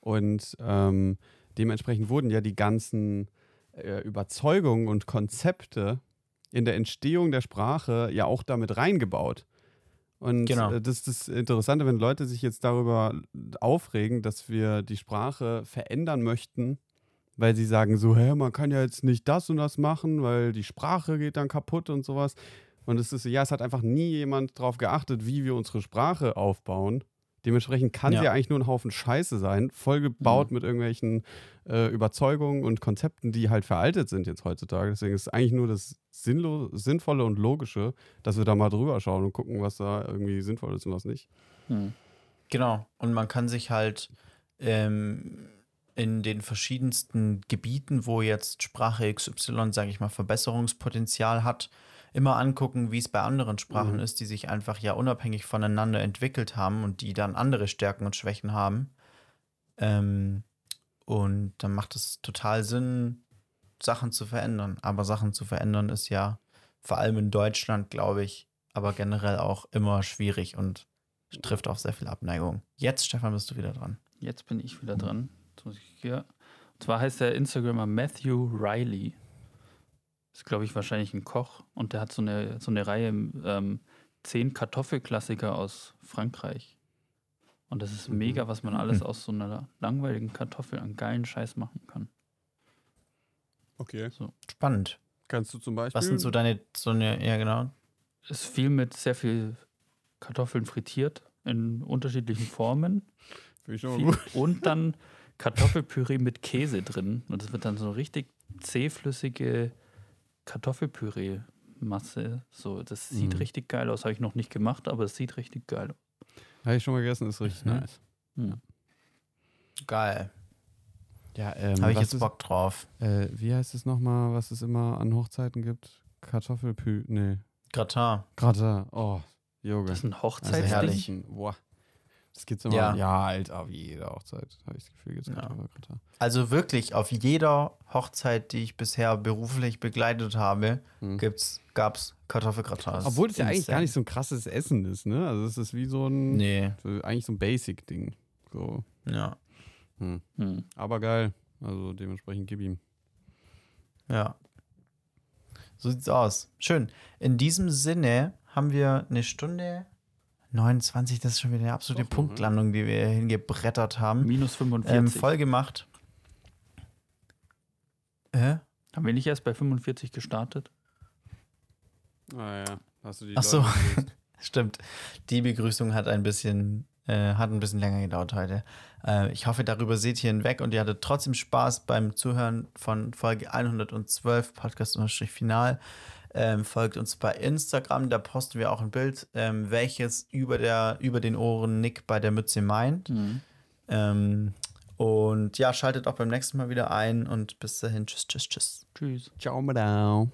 und ähm, dementsprechend wurden ja die ganzen äh, Überzeugungen und Konzepte in der Entstehung der Sprache ja auch damit reingebaut. Und Genau. äh, das ist das Interessante, wenn Leute sich jetzt darüber aufregen, dass wir die Sprache verändern möchten, weil sie sagen so, hä, man kann ja jetzt nicht das und das machen, weil die Sprache geht dann kaputt und sowas. Und es ist, ja, es hat einfach nie jemand darauf geachtet, wie wir unsere Sprache aufbauen. Dementsprechend kann Ja. sie ja eigentlich nur ein Haufen Scheiße sein, vollgebaut mit irgendwelchen äh, Überzeugungen und Konzepten, die halt veraltet sind jetzt heutzutage. Deswegen ist es eigentlich nur das Sinnlo Sinnvolle und Logische, dass wir da mal drüber schauen und gucken, was da irgendwie sinnvoll ist und was nicht. Mhm. Genau. Und man kann sich halt ähm, in den verschiedensten Gebieten, wo jetzt Sprache XY, sage ich mal, Verbesserungspotenzial hat, immer angucken, wie es bei anderen Sprachen Mhm. ist, die sich einfach ja unabhängig voneinander entwickelt haben und die dann andere Stärken und Schwächen haben. Ähm, und dann macht es total Sinn, Sachen zu verändern. Aber Sachen zu verändern ist ja vor allem in Deutschland, glaube ich, aber generell auch immer schwierig und trifft auf sehr viel Abneigung. Jetzt, Stefan, bist du wieder dran. Jetzt bin ich wieder dran. Jetzt muss ich hier. Und zwar heißt der Instagrammer Matthew Riley. Ist, glaube ich, wahrscheinlich ein Koch. Und der hat so eine, so eine Reihe ähm, zehn Kartoffelklassiker aus Frankreich. Und das ist mega, was man alles aus so einer langweiligen Kartoffel an geilen Scheiß machen kann. Okay. Spannend. Kannst du zum Beispiel. Was sind so deine, so eine, ja genau. Ist viel mit sehr viel Kartoffeln frittiert in unterschiedlichen Formen. Finde ich schon mal Viel, gut. und dann Kartoffelpüree mit Käse drin. Und das wird dann so richtig zähflüssige Kartoffelpüree-Masse. So, das sieht Mhm. richtig geil aus. Habe ich noch nicht gemacht, aber es sieht richtig geil aus. Habe ich schon mal gegessen, ist richtig Mhm. nice. Hm. Geil. Ja, ähm, Habe ich jetzt ist- Bock drauf. Äh, wie heißt es nochmal, was es immer an Hochzeiten gibt? Kartoffelpü. Nee. Gratin. Gratin. Oh, Junge. Das ist ein Also Hochzeitsding. herrlich. herrlich. Das gibt's immer. Ja. Ja, Alter, wie jede Hochzeit, habe ich das Gefühl, gibt's Ja. Also wirklich auf jeder Hochzeit, die ich bisher beruflich begleitet habe, Hm. gibt's, gab's Kartoffelgratin. Das Obwohl es ja eigentlich gar nicht so ein krasses Essen ist, ne? Also es ist wie so ein, Nee, so, eigentlich so ein Basic-Ding. So. ja. Hm. Hm. Aber geil. Also dementsprechend gib ihm. Ja. So sieht's aus. Schön. In diesem Sinne haben wir eine Stunde 29, das ist schon wieder eine absolute Doch? Punktlandung, die wir hingebrettert haben. Minus 45. Ähm, voll gemacht. Hä? Haben wir nicht erst bei 45 gestartet? Ah ja, hast du die Ach so. Leute begrüßt? Stimmt. Die Begrüßung hat ein bisschen, äh, hat ein bisschen länger gedauert heute. Äh, ich hoffe, darüber seht ihr hinweg und ihr hattet trotzdem Spaß beim Zuhören von Folge 112 Podcast-Final. Ähm, folgt uns bei Instagram, da posten wir auch ein Bild, ähm, welches über, der, über den Ohren Nick bei der Mütze meint. Mhm. Ähm, und ja, schaltet auch beim nächsten Mal wieder ein und bis dahin. Tschüss, tschüss, tschüss. Tschüss. Ciao, Madame.